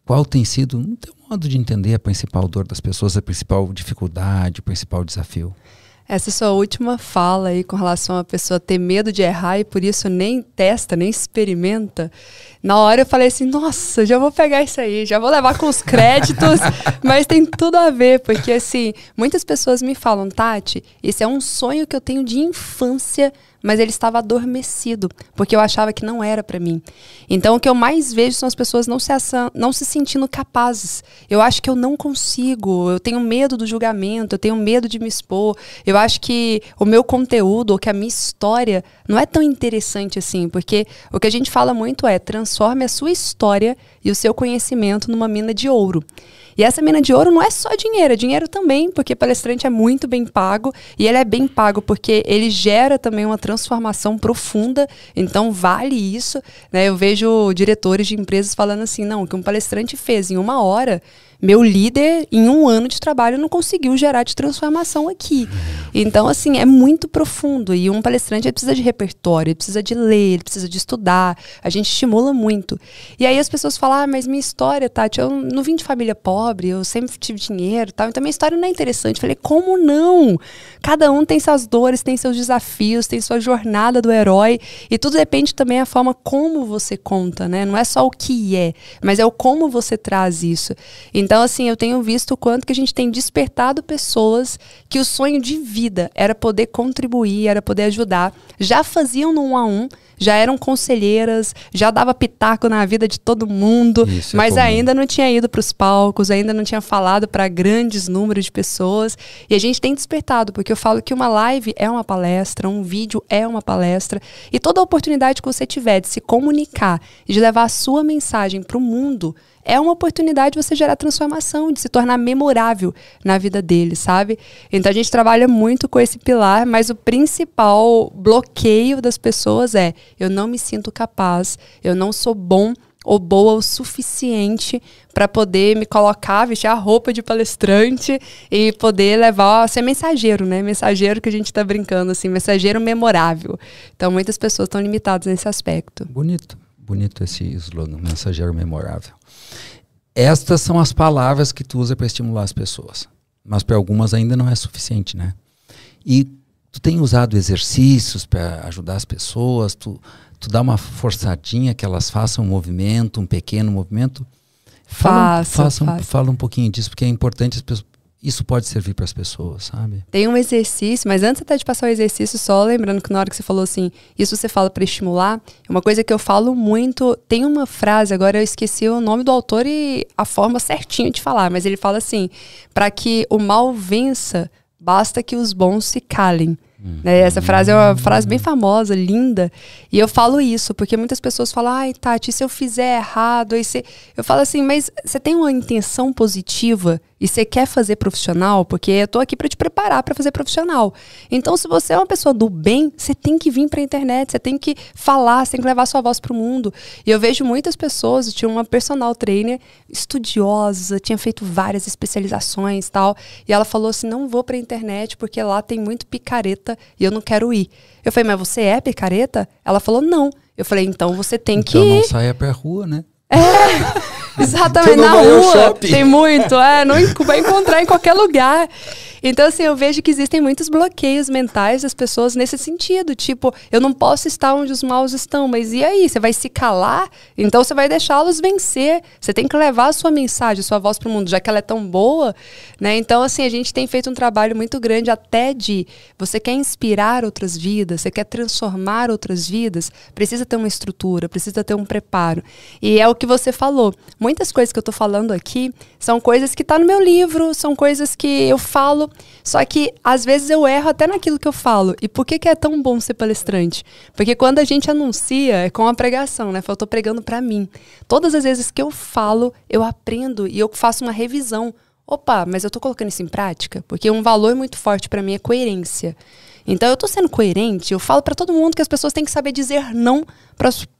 Qual tem sido, no teu modo de entender, a principal dor das pessoas, a principal dificuldade, o principal desafio? Essa sua última fala aí com relação a pessoa ter medo de errar e por isso nem testa, nem experimenta. Na hora eu falei assim, nossa, já vou pegar isso aí, já vou levar com os créditos, mas tem tudo a ver, porque assim, muitas pessoas me falam, Tati, esse é um sonho que eu tenho de infância, mas ele estava adormecido, porque eu achava que não era para mim. Então o que eu mais vejo são as pessoas não se, não se sentindo capazes. Eu acho que eu não consigo, eu tenho medo do julgamento, eu tenho medo de me expor. Eu acho que o meu conteúdo, ou que a minha história não é tão interessante assim, porque o que a gente fala muito é transforme a sua história e o seu conhecimento numa mina de ouro. E essa mina de ouro não é só dinheiro, é dinheiro também, porque palestrante é muito bem pago e ele é bem pago porque ele gera também uma transformação profunda, então vale isso. Né? Eu vejo diretores de empresas falando assim: não, o que um palestrante fez em uma hora meu líder, em um ano de trabalho, não conseguiu gerar de transformação aqui. Então, assim, é muito profundo. E um palestrante precisa de repertório, ele precisa de ler, ele precisa de estudar. A gente estimula muito. E aí as pessoas falam, ah, mas minha história, Tati, eu não vim de família pobre, eu sempre tive dinheiro tal. Então minha história não é interessante. Eu falei, como não? Cada um tem suas dores, tem seus desafios, tem sua jornada do herói. E tudo depende também da forma como você conta, né? Não é só o que é, mas é o como você traz isso. Então, assim, eu tenho visto o quanto que a gente tem despertado pessoas que o sonho de vida era poder contribuir, era poder ajudar. Já faziam no um a um, já eram conselheiras, já dava pitaco na vida de todo mundo, Isso é mas é ainda não tinha ido para os palcos, ainda não tinha falado para grandes números de pessoas. E a gente tem despertado, porque eu falo que uma live é uma palestra, um vídeo é uma palestra, e toda oportunidade que você tiver de se comunicar e de levar a sua mensagem para o mundo, é uma oportunidade de você gerar transformação, de se tornar memorável na vida dele, sabe? Então a gente trabalha muito com esse pilar, mas o principal bloqueio das pessoas é: eu não me sinto capaz, eu não sou bom ou boa o suficiente para poder me colocar, vestir a roupa de palestrante e poder levar, ser mensageiro, né? Mensageiro que a gente está brincando, assim, mensageiro memorável. Então, muitas pessoas estão limitadas nesse aspecto. Bonito, bonito esse slogan, mensageiro memorável. Estas são as palavras que tu usa para estimular as pessoas. Mas para algumas ainda não é suficiente, né? E tu tem usado exercícios para ajudar as pessoas, tu, tu dá uma forçadinha que elas façam um movimento, um pequeno movimento. Fala, faço, faça, fala um pouquinho disso, porque é importante as pessoas isso pode servir para as pessoas, sabe? Tem um exercício, mas antes até de passar o exercício, só lembrando que na hora que você falou assim, isso você fala para estimular, uma coisa que eu falo muito, tem uma frase, agora eu esqueci o nome do autor e a forma certinha de falar, mas ele fala assim: para que o mal vença, basta que os bons se calem. Né? Essa frase é uma frase bem famosa, linda. E eu falo isso, porque muitas pessoas falam, ai, Tati, se eu fizer errado, aí você... eu falo assim, mas você tem uma intenção positiva e você quer fazer profissional, porque eu tô aqui para te preparar para fazer profissional. Então, se você é uma pessoa do bem, você tem que vir para a internet, você tem que falar, você tem que levar sua voz para o mundo. E eu vejo muitas pessoas, eu tinha uma personal trainer estudiosa, tinha feito várias especializações, tal, e ela falou assim: "Não vou para a internet porque lá tem muito picareta e eu não quero ir". Eu falei: "Mas você é picareta?" Ela falou: "Não". Eu falei: "Então você tem então que Então não saia pra rua, né?" É. Exatamente, na rua tem muito, é, não vai encontrar em qualquer lugar. Então, assim, eu vejo que existem muitos bloqueios mentais das pessoas nesse sentido. Tipo, eu não posso estar onde os maus estão, mas e aí? Você vai se calar? Então você vai deixá-los vencer. Você tem que levar a sua mensagem, a sua voz para o mundo, já que ela é tão boa, né? Então, assim, a gente tem feito um trabalho muito grande até de você quer inspirar outras vidas, você quer transformar outras vidas, precisa ter uma estrutura, precisa ter um preparo. E é o que você falou. Muitas coisas que eu estou falando aqui são coisas que tá no meu livro, são coisas que eu falo só que às vezes eu erro até naquilo que eu falo. E por que, que é tão bom ser palestrante? Porque quando a gente anuncia, é com a pregação, né? Eu tô pregando para mim. Todas as vezes que eu falo, eu aprendo e eu faço uma revisão. Opa, mas eu tô colocando isso em prática? Porque um valor muito forte para mim é coerência. Então eu estou sendo coerente, eu falo para todo mundo que as pessoas têm que saber dizer não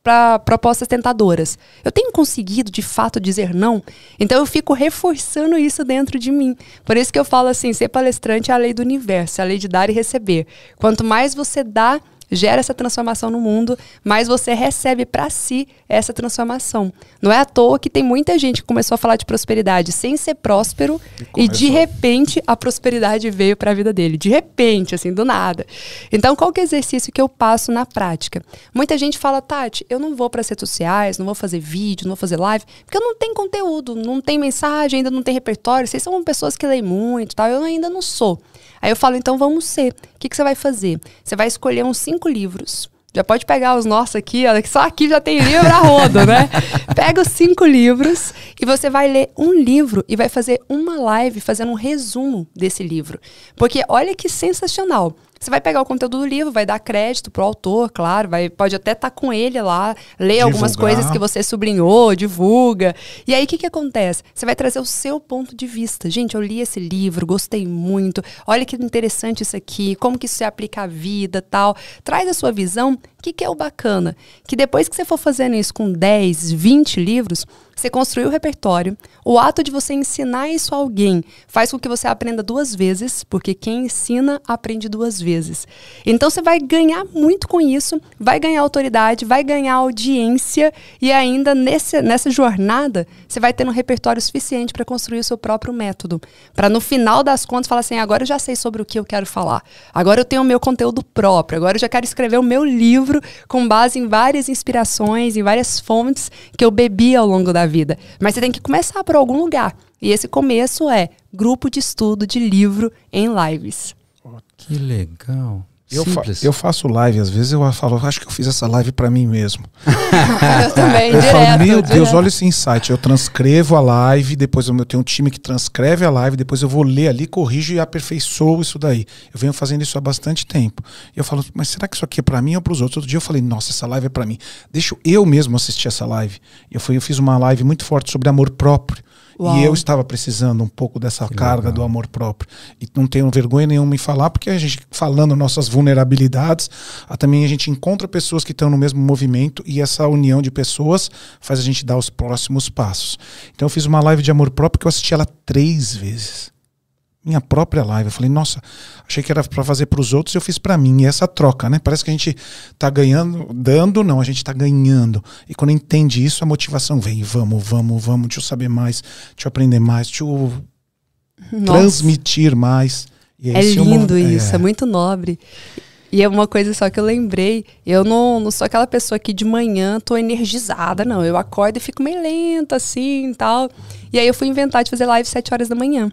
para propostas tentadoras. Eu tenho conseguido de fato dizer não, então eu fico reforçando isso dentro de mim. Por isso que eu falo assim, ser palestrante é a lei do universo, é a lei de dar e receber. Quanto mais você dá, gera essa transformação no mundo, mas você recebe para si essa transformação. Não é à toa que tem muita gente que começou a falar de prosperidade sem ser próspero e, e de repente a prosperidade veio para a vida dele, de repente, assim, do nada. Então, qual que é o exercício que eu passo na prática? Muita gente fala, Tati, eu não vou para as redes sociais, não vou fazer vídeo, não vou fazer live, porque eu não tenho conteúdo, não tem mensagem, ainda não tem repertório. Vocês são pessoas que leem muito, tal. Eu ainda não sou. Aí eu falo, então vamos ser. O que, que você vai fazer? Você vai escolher uns cinco livros. Já pode pegar os nossos aqui, olha que só aqui já tem livro a roda, né? Pega os cinco livros e você vai ler um livro e vai fazer uma live fazendo um resumo desse livro. Porque olha que sensacional. Você vai pegar o conteúdo do livro, vai dar crédito pro autor, claro, vai, pode até estar tá com ele lá, ler algumas coisas que você sublinhou, divulga. E aí o que, que acontece? Você vai trazer o seu ponto de vista. Gente, eu li esse livro, gostei muito. Olha que interessante isso aqui, como que isso se aplica à vida, tal. Traz a sua visão. O que, que é o bacana? Que depois que você for fazendo isso com 10, 20 livros, você construiu o repertório. O ato de você ensinar isso a alguém faz com que você aprenda duas vezes, porque quem ensina aprende duas vezes. Então você vai ganhar muito com isso, vai ganhar autoridade, vai ganhar audiência e ainda nesse, nessa jornada você vai ter um repertório suficiente para construir o seu próprio método. Para no final das contas falar assim: agora eu já sei sobre o que eu quero falar, agora eu tenho o meu conteúdo próprio, agora eu já quero escrever o meu livro com base em várias inspirações, em várias fontes que eu bebi ao longo da vida. Mas você tem que começar por algum lugar. E esse começo é grupo de estudo de livro em lives. Que legal. Eu, fa eu, faço live, às vezes eu falo, acho que eu fiz essa live para mim mesmo. eu também, eu direto, falo, meu direto. Deus, olha esse insight. Eu transcrevo a live, depois eu tenho um time que transcreve a live, depois eu vou ler ali, corrijo e aperfeiçoo isso daí. Eu venho fazendo isso há bastante tempo. E eu falo, mas será que isso aqui é para mim ou para os outros? Outro dia eu falei, nossa, essa live é para mim. Deixa eu mesmo assistir essa live. Eu, fui, eu fiz uma live muito forte sobre amor próprio. Uau. E eu estava precisando um pouco dessa que carga legal. do amor próprio. E não tenho vergonha nenhuma em falar, porque a gente, falando nossas vulnerabilidades, também a gente encontra pessoas que estão no mesmo movimento e essa união de pessoas faz a gente dar os próximos passos. Então eu fiz uma live de amor próprio que eu assisti ela três vezes minha própria live. Eu falei, nossa, achei que era para fazer para os outros, eu fiz para mim. E essa troca, né? Parece que a gente tá ganhando, dando, não, a gente tá ganhando. E quando entende isso, a motivação vem. Vamos, vamos, vamos, deixa eu saber mais, deixa eu aprender mais, deixa eu nossa. transmitir mais. é lindo isso, é. é muito nobre. E é uma coisa só que eu lembrei, eu não, não sou aquela pessoa que de manhã tô energizada, não. Eu acordo e fico meio lenta, assim, e tal. E aí eu fui inventar de fazer live 7 horas da manhã.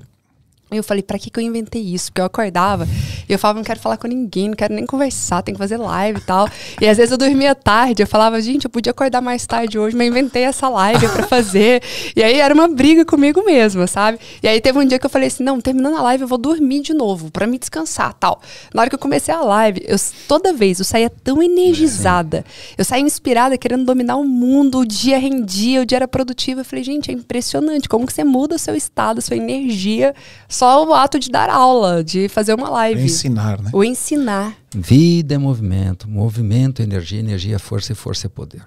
Eu falei, pra que, que eu inventei isso? Porque eu acordava e eu falava, não quero falar com ninguém, não quero nem conversar, tenho que fazer live e tal. E às vezes eu dormia tarde, eu falava, gente, eu podia acordar mais tarde hoje, mas inventei essa live para fazer. e aí era uma briga comigo mesma, sabe? E aí teve um dia que eu falei assim, não, terminando a live eu vou dormir de novo, para me descansar tal. Na hora que eu comecei a live, eu, toda vez eu saía tão energizada, eu saía inspirada, querendo dominar o mundo, o dia rendia, o dia era produtivo. Eu falei, gente, é impressionante como que você muda o seu estado, a sua energia só o ato de dar aula, de fazer uma live. O ensinar, né? O ensinar. Vida é movimento, movimento é energia, energia é força e força é poder.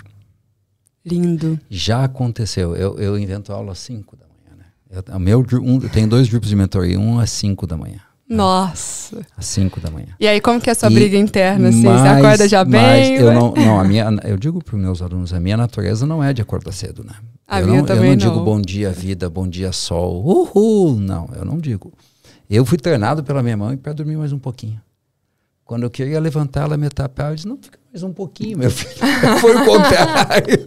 Lindo. Já aconteceu. Eu, eu invento aula às 5 da manhã, né? Eu, meu, um, eu tenho dois grupos de mentoria, um às 5 da manhã. Nossa. Às 5 da manhã. E aí, como que é a sua e briga interna? Assim? Mais, você acorda já bem? eu, não, não, a minha, eu digo para os meus alunos, a minha natureza não é de acordar cedo, né? A eu minha não, também eu não, digo bom dia vida, bom dia sol, uhul, não, eu não digo. Eu fui treinado pela minha mãe para dormir mais um pouquinho. Quando eu queria levantar ela, me tapar, eu disse, não, fica mais um pouquinho, meu filho. Foi o contrário.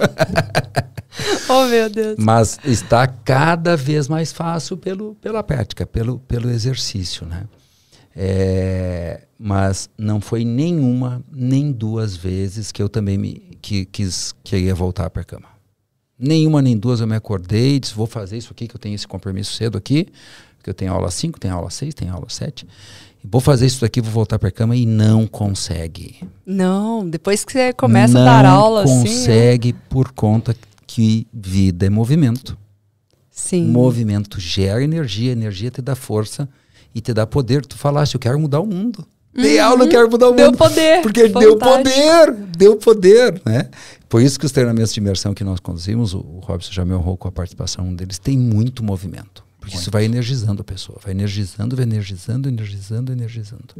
oh, meu Deus. Mas está cada vez mais fácil pelo, pela prática, pelo, pelo exercício, né? É, mas não foi nenhuma, nem duas vezes que eu também me, que, quis, queria voltar para a cama. Nenhuma nem duas eu me acordei e disse, vou fazer isso aqui, que eu tenho esse compromisso cedo aqui, que eu tenho aula 5, tenho aula 6, tenho aula 7. Vou fazer isso daqui, vou voltar para a cama e não consegue. Não, depois que você começa não a dar aula assim, consegue assim, por conta que vida é movimento. Sim. Movimento gera energia, energia te dá força e te dá poder. Tu falaste, eu quero mudar o mundo. Uhum. Dei aula, eu quero mudar o deu mundo. Deu poder. Porque Fantástico. deu poder, deu poder, né? Por isso que os treinamentos de imersão que nós conduzimos, o, o Robson já me honrou com a participação deles, tem muito movimento. Porque muito. isso vai energizando a pessoa, vai energizando, vai energizando, energizando, energizando.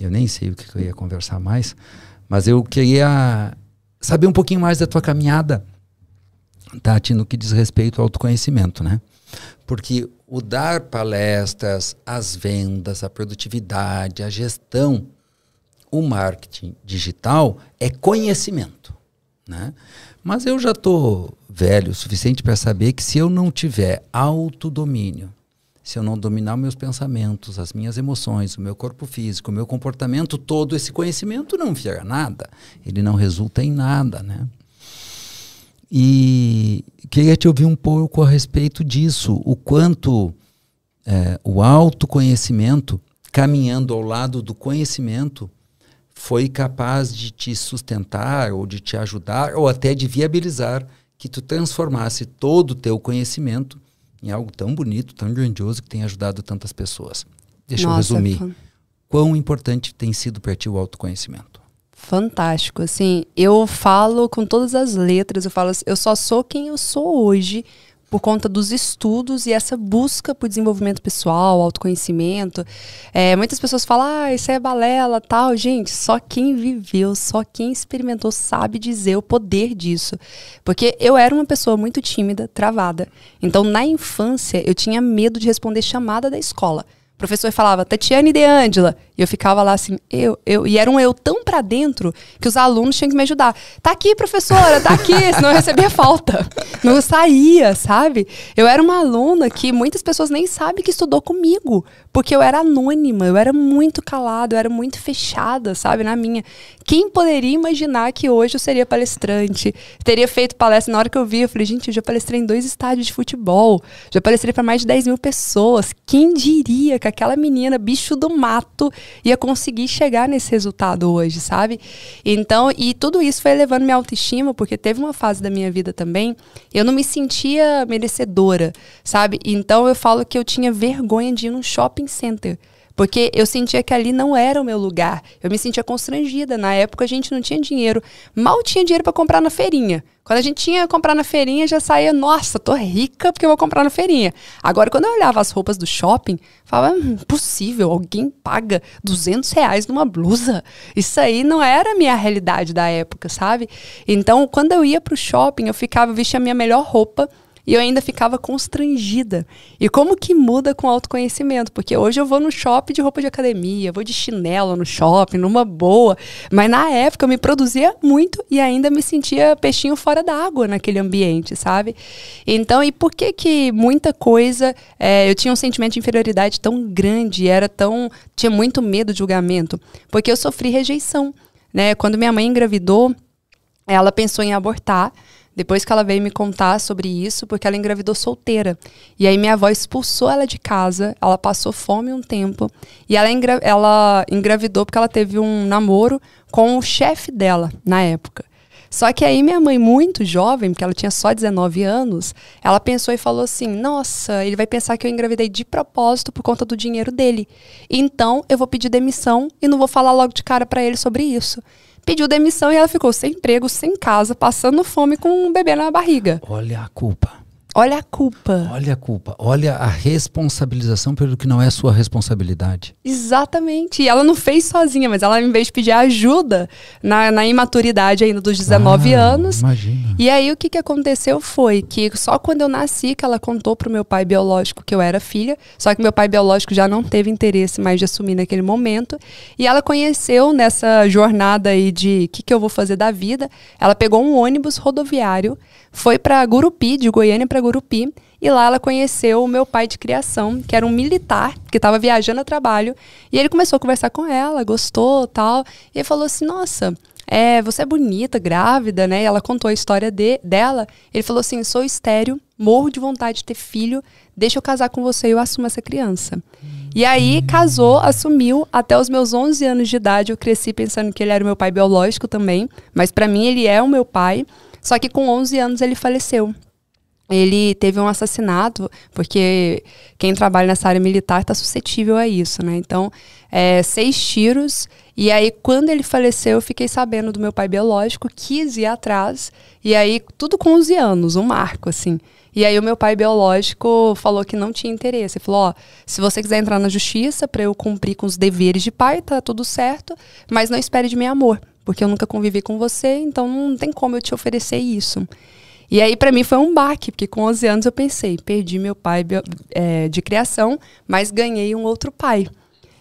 Eu nem sei o que eu ia conversar mais, mas eu queria saber um pouquinho mais da tua caminhada, Tati, no que diz respeito ao autoconhecimento, né? Porque o dar palestras, as vendas, a produtividade, a gestão, o marketing digital é conhecimento. Né? Mas eu já estou velho o suficiente para saber que se eu não tiver autodomínio, se eu não dominar meus pensamentos, as minhas emoções, o meu corpo físico, o meu comportamento, todo esse conhecimento não vira nada. Ele não resulta em nada, né? E queria te ouvir um pouco a respeito disso, o quanto é, o autoconhecimento caminhando ao lado do conhecimento, foi capaz de te sustentar ou de te ajudar ou até de viabilizar que tu transformasse todo o teu conhecimento em algo tão bonito, tão grandioso que tem ajudado tantas pessoas. Deixa Nossa, eu resumir. Quão importante tem sido para ti o autoconhecimento? Fantástico, assim, eu falo com todas as letras, eu falo, assim, eu só sou quem eu sou hoje por conta dos estudos e essa busca por desenvolvimento pessoal, autoconhecimento. É, muitas pessoas falam, ah, isso é balela, tal. Gente, só quem viveu, só quem experimentou sabe dizer o poder disso. Porque eu era uma pessoa muito tímida, travada. Então, na infância, eu tinha medo de responder chamada da escola professor falava Tatiane de Ângela. Eu ficava lá assim, eu, eu. E era um eu tão pra dentro que os alunos tinham que me ajudar. Tá aqui, professora, tá aqui, senão eu recebia falta. Não saía, sabe? Eu era uma aluna que muitas pessoas nem sabem que estudou comigo. Porque eu era anônima, eu era muito calada, eu era muito fechada, sabe? Na minha. Quem poderia imaginar que hoje eu seria palestrante? Teria feito palestra na hora que eu vi, eu falei, gente, eu já palestrei em dois estádios de futebol, já palestrei para mais de 10 mil pessoas. Quem diria que aquela menina, bicho do mato, ia conseguir chegar nesse resultado hoje, sabe? Então, e tudo isso foi elevando minha autoestima, porque teve uma fase da minha vida também, eu não me sentia merecedora, sabe? Então eu falo que eu tinha vergonha de ir num shopping center. Porque eu sentia que ali não era o meu lugar. Eu me sentia constrangida. Na época a gente não tinha dinheiro. Mal tinha dinheiro para comprar na feirinha. Quando a gente tinha que comprar na feirinha, já saía, nossa, tô rica porque eu vou comprar na feirinha. Agora, quando eu olhava as roupas do shopping, falava, hum, impossível, alguém paga 200 reais numa blusa. Isso aí não era a minha realidade da época, sabe? Então, quando eu ia pro shopping, eu ficava, vestia a minha melhor roupa, e eu ainda ficava constrangida. E como que muda com autoconhecimento? Porque hoje eu vou no shopping de roupa de academia, vou de chinelo no shopping, numa boa. Mas na época eu me produzia muito e ainda me sentia peixinho fora d'água naquele ambiente, sabe? Então, e por que que muita coisa é, eu tinha um sentimento de inferioridade tão grande, era tão. tinha muito medo de julgamento? Porque eu sofri rejeição. Né? Quando minha mãe engravidou, ela pensou em abortar. Depois que ela veio me contar sobre isso, porque ela engravidou solteira. E aí minha avó expulsou ela de casa, ela passou fome um tempo. E ela, engra ela engravidou porque ela teve um namoro com o chefe dela na época. Só que aí minha mãe, muito jovem, porque ela tinha só 19 anos, ela pensou e falou assim: Nossa, ele vai pensar que eu engravidei de propósito por conta do dinheiro dele. Então eu vou pedir demissão e não vou falar logo de cara para ele sobre isso pediu demissão e ela ficou sem emprego, sem casa, passando fome com um bebê na barriga. Olha a culpa. Olha a culpa. Olha a culpa. Olha a responsabilização pelo que não é sua responsabilidade. Exatamente. E ela não fez sozinha, mas ela, em vez de pedir ajuda na, na imaturidade ainda dos 19 ah, anos. Imagina. E aí o que, que aconteceu foi que só quando eu nasci que ela contou pro meu pai biológico que eu era filha. Só que meu pai biológico já não teve interesse mais de assumir naquele momento. E ela conheceu nessa jornada aí de o que, que eu vou fazer da vida. Ela pegou um ônibus rodoviário foi para Gurupi, de Goiânia para Gurupi, e lá ela conheceu o meu pai de criação, que era um militar, que estava viajando a trabalho, e ele começou a conversar com ela, gostou, tal, e ele falou assim: "Nossa, é, você é bonita, grávida, né?" E ela contou a história de, dela. Ele falou assim: "Sou estéreo, morro de vontade de ter filho, deixa eu casar com você e eu assumo essa criança." E aí casou, assumiu. Até os meus 11 anos de idade eu cresci pensando que ele era o meu pai biológico também, mas para mim ele é o meu pai. Só que com 11 anos ele faleceu. Ele teve um assassinato, porque quem trabalha nessa área militar está suscetível a isso, né? Então, é, seis tiros. E aí, quando ele faleceu, eu fiquei sabendo do meu pai biológico, quis ir atrás. E aí, tudo com 11 anos, um marco, assim. E aí, o meu pai biológico falou que não tinha interesse. Ele falou: Ó, se você quiser entrar na justiça para eu cumprir com os deveres de pai, tá tudo certo, mas não espere de mim amor porque eu nunca convivi com você, então não tem como eu te oferecer isso. E aí, para mim, foi um baque, porque com 11 anos eu pensei, perdi meu pai é, de criação, mas ganhei um outro pai.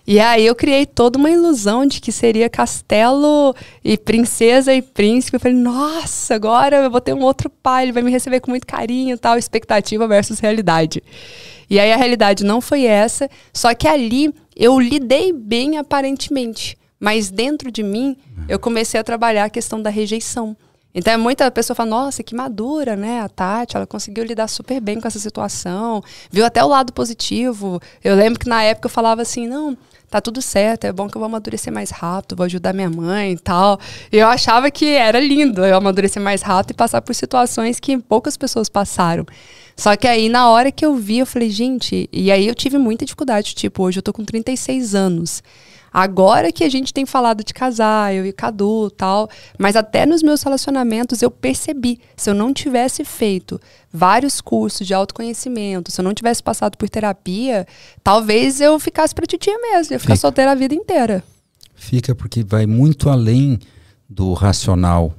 E aí eu criei toda uma ilusão de que seria castelo e princesa e príncipe. Eu falei, nossa, agora eu vou ter um outro pai, ele vai me receber com muito carinho tal, expectativa versus realidade. E aí a realidade não foi essa, só que ali eu lidei bem aparentemente. Mas dentro de mim, eu comecei a trabalhar a questão da rejeição. Então, muita pessoa fala, nossa, que madura, né? A Tati, ela conseguiu lidar super bem com essa situação, viu até o lado positivo. Eu lembro que na época eu falava assim, não, tá tudo certo, é bom que eu vou amadurecer mais rápido, vou ajudar minha mãe e tal. E eu achava que era lindo eu amadurecer mais rápido e passar por situações que poucas pessoas passaram. Só que aí, na hora que eu vi, eu falei, gente, e aí eu tive muita dificuldade. Tipo, hoje eu tô com 36 anos. Agora que a gente tem falado de casar, eu e Cadu tal, mas até nos meus relacionamentos eu percebi, se eu não tivesse feito vários cursos de autoconhecimento, se eu não tivesse passado por terapia, talvez eu ficasse pra titia mesmo, ia ficar Fica. solteira a vida inteira. Fica porque vai muito além do racional.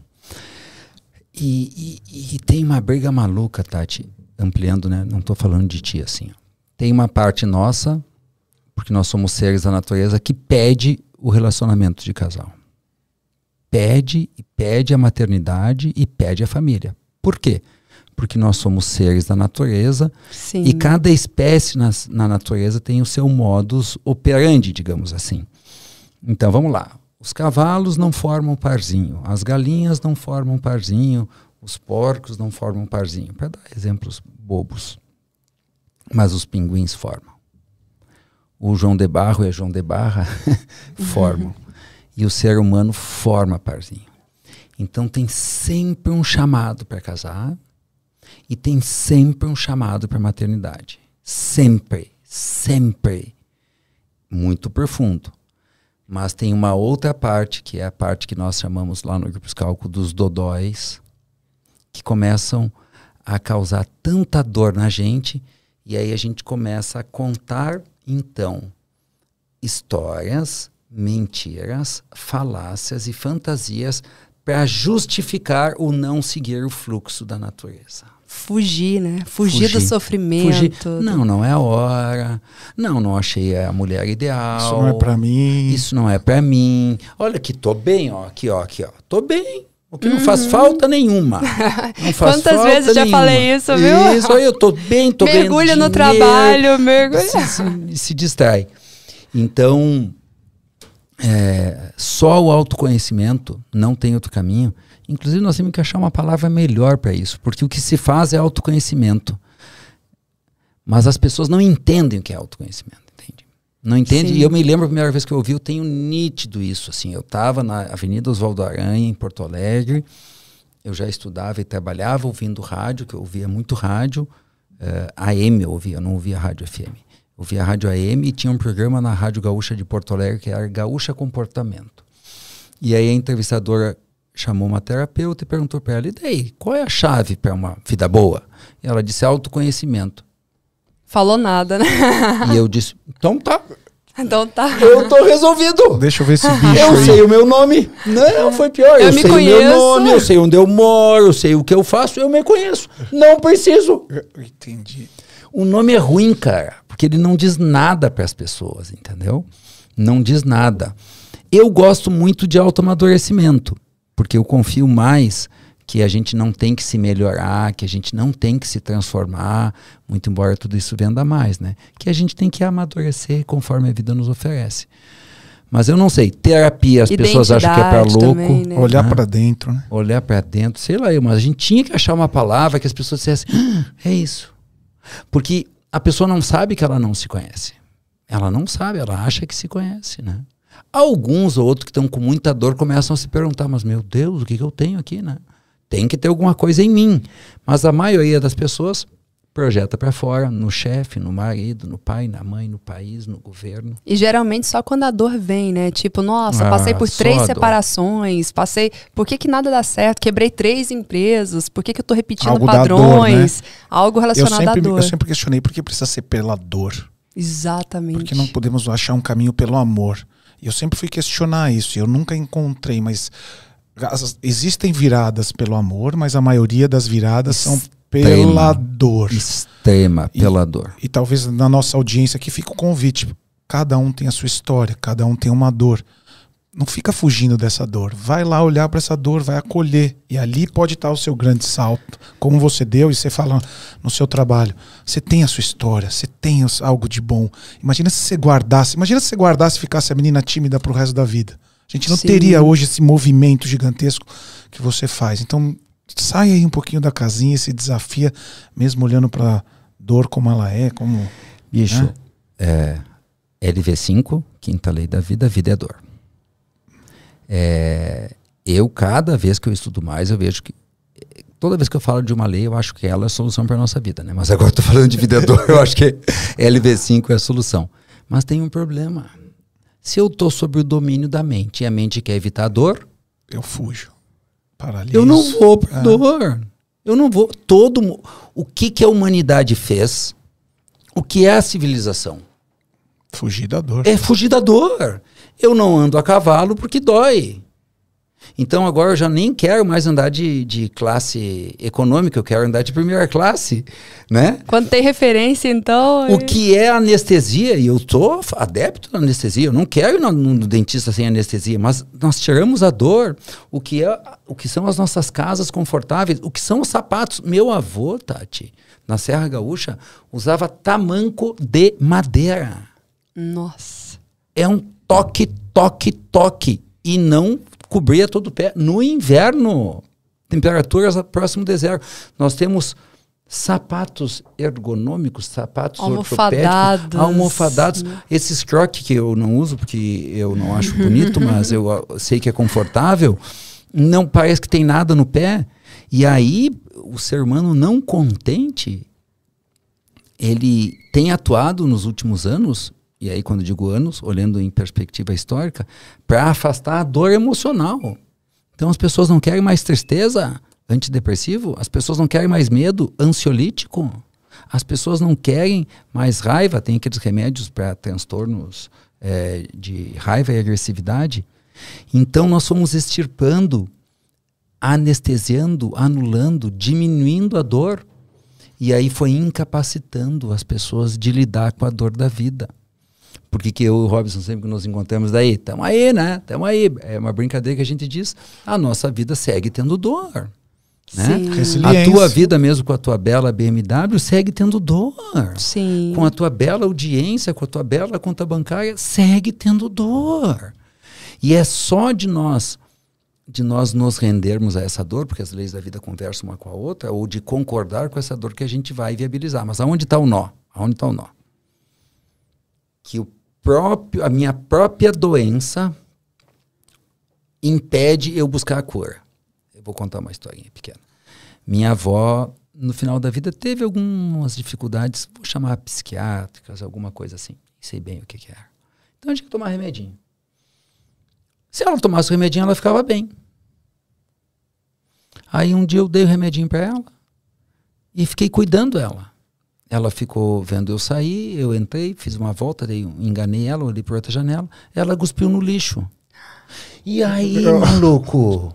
E, e, e tem uma briga maluca, Tati, ampliando, né? Não estou falando de ti assim. Tem uma parte nossa porque nós somos seres da natureza que pede o relacionamento de casal. Pede e pede a maternidade e pede a família. Por quê? Porque nós somos seres da natureza Sim. e cada espécie na, na natureza tem o seu modus operandi, digamos assim. Então vamos lá. Os cavalos não formam parzinho, as galinhas não formam parzinho, os porcos não formam parzinho, para dar exemplos bobos. Mas os pinguins formam o João de Barro e a João de Barra formam. E o ser humano forma parzinho. Então tem sempre um chamado para casar e tem sempre um chamado para maternidade. Sempre, sempre. Muito profundo. Mas tem uma outra parte, que é a parte que nós chamamos lá no grupo cálculo dos dodóis, que começam a causar tanta dor na gente, e aí a gente começa a contar então, histórias, mentiras, falácias e fantasias para justificar o não seguir o fluxo da natureza. Fugir, né? Fugir, Fugir. do sofrimento. Fugir. Não, não é a hora. Não, não achei a mulher ideal. Isso não é para mim. Isso não é para mim. Olha que tô bem, ó, aqui, ó, aqui, ó. Tô bem. O que uhum. não faz falta nenhuma. Não faz Quantas falta vezes já falei isso, viu? Isso, eu tô bem, tô bem. Mergulha no trabalho, mergulha. Se, se, se distrai. Então, é, só o autoconhecimento não tem outro caminho. Inclusive, nós temos que achar uma palavra melhor para isso, porque o que se faz é autoconhecimento. Mas as pessoas não entendem o que é autoconhecimento. Não entende? Sim. E eu me lembro a primeira vez que eu ouvi, eu tenho nítido isso. Assim, eu estava na Avenida Oswaldo Aranha, em Porto Alegre. Eu já estudava e trabalhava ouvindo rádio, que eu ouvia muito rádio. Uh, eh, AM eu ouvia, eu não ouvia rádio FM. Eu ouvia rádio AM e tinha um programa na Rádio Gaúcha de Porto Alegre que era Gaúcha Comportamento. E aí a entrevistadora chamou uma terapeuta e perguntou para ela: e daí? Qual é a chave para uma vida boa? E ela disse: autoconhecimento. Falou nada, né? E eu disse, então tá. Então tá. Eu tô resolvido. Deixa eu ver esse bicho Eu aí. sei o meu nome. Não, foi pior. Eu, eu sei conheço. o meu nome, eu sei onde eu moro, eu sei o que eu faço, eu me conheço. Não preciso. Eu entendi. O nome é ruim, cara, porque ele não diz nada para as pessoas, entendeu? Não diz nada. Eu gosto muito de autoamadurecimento, porque eu confio mais que a gente não tem que se melhorar, que a gente não tem que se transformar, muito embora tudo isso venda mais, né? Que a gente tem que amadurecer conforme a vida nos oferece. Mas eu não sei, terapia as pessoas acham que é para louco, também, né? olhar né? para dentro, né? Olhar para dentro, sei lá, mas a gente tinha que achar uma palavra que as pessoas dissessem, ah, é isso. Porque a pessoa não sabe que ela não se conhece. Ela não sabe, ela acha que se conhece, né? Alguns ou outros que estão com muita dor começam a se perguntar, mas meu Deus, o que, que eu tenho aqui, né? Tem que ter alguma coisa em mim. Mas a maioria das pessoas projeta para fora, no chefe, no marido, no pai, na mãe, no país, no governo. E geralmente só quando a dor vem, né? Tipo, nossa, ah, passei por três separações, passei, por que que nada dá certo? Quebrei três empresas, por que que eu tô repetindo Algo padrões? Dor, né? Algo relacionado sempre, à dor. Eu sempre questionei por que precisa ser pela dor. Exatamente. Porque não podemos achar um caminho pelo amor. E eu sempre fui questionar isso, e eu nunca encontrei, mas existem viradas pelo amor, mas a maioria das viradas Extrema, são pela dor. Extrema, pela e, dor. E talvez na nossa audiência aqui fica o convite. Cada um tem a sua história, cada um tem uma dor. Não fica fugindo dessa dor. Vai lá olhar para essa dor, vai acolher. E ali pode estar o seu grande salto. Como você deu e você fala no seu trabalho. Você tem a sua história, você tem algo de bom. Imagina se você guardasse. Imagina se você guardasse e ficasse a menina tímida pro resto da vida. A gente não Sim. teria hoje esse movimento gigantesco que você faz. Então, sai aí um pouquinho da casinha, se desafia, mesmo olhando para dor como ela é, como. Bicho, né? é, LV5, quinta lei da vida, a vida é dor. É, eu, cada vez que eu estudo mais, eu vejo que toda vez que eu falo de uma lei, eu acho que ela é a solução para a nossa vida, né? Mas agora eu tô falando de vida é dor, eu acho que LV5 é a solução. Mas tem um problema. Se eu tô sob o domínio da mente e a mente quer evitar a dor, Eu fujo. Paraliso. eu não vou para É. dor. Eu não vou. Todo o que que a humanidade fez? O que é a civilização? Fugir da dor. É fugir da dor. Eu não ando a cavalo porque dói. Então agora eu já nem quero mais andar de, de classe econômica, eu quero andar de primeira classe, né? Quando tem referência, então. O que é anestesia, e eu sou adepto da anestesia, eu não quero ir no, no dentista sem anestesia, mas nós tiramos a dor, o que, é, o que são as nossas casas confortáveis, o que são os sapatos. Meu avô, Tati, na Serra Gaúcha, usava tamanco de madeira. Nossa. É um toque, toque, toque, e não cobria todo o pé. No inverno, temperaturas próximo de zero. Nós temos sapatos ergonômicos, sapatos Almofadados. ortopédicos, almofadados. Esses crocs que eu não uso porque eu não acho bonito, mas eu ah, sei que é confortável, não parece que tem nada no pé. E aí o ser humano não contente, ele tem atuado nos últimos anos, e aí quando digo anos, olhando em perspectiva histórica, para afastar a dor emocional. Então as pessoas não querem mais tristeza, antidepressivo, as pessoas não querem mais medo, ansiolítico. As pessoas não querem mais raiva, tem aqueles remédios para transtornos eh, de raiva e agressividade. Então nós fomos extirpando, anestesiando, anulando, diminuindo a dor. E aí foi incapacitando as pessoas de lidar com a dor da vida. Porque que eu e o Robson sempre que nos encontramos daí, tamo aí, né? Tamo aí. É uma brincadeira que a gente diz, a nossa vida segue tendo dor. Né? Sim. A tua vida mesmo com a tua bela BMW segue tendo dor. Sim. Com a tua bela audiência, com a tua bela conta bancária, segue tendo dor. E é só de nós de nós nos rendermos a essa dor, porque as leis da vida conversam uma com a outra, ou de concordar com essa dor que a gente vai viabilizar. Mas aonde está o nó? Aonde está o nó? Que o próprio, a minha própria doença impede eu buscar a cura. Eu vou contar uma historinha pequena. Minha avó, no final da vida, teve algumas dificuldades, vou chamar psiquiátricas, alguma coisa assim. Sei bem o que, que era. Então gente tinha que tomar remedinho. Se ela tomasse o remedinho, ela ficava bem. Aí um dia eu dei o remedinho para ela e fiquei cuidando dela. Ela ficou vendo eu sair, eu entrei, fiz uma volta, dei, enganei ela, olhei por outra janela, ela cuspiu no lixo. E aí, maluco?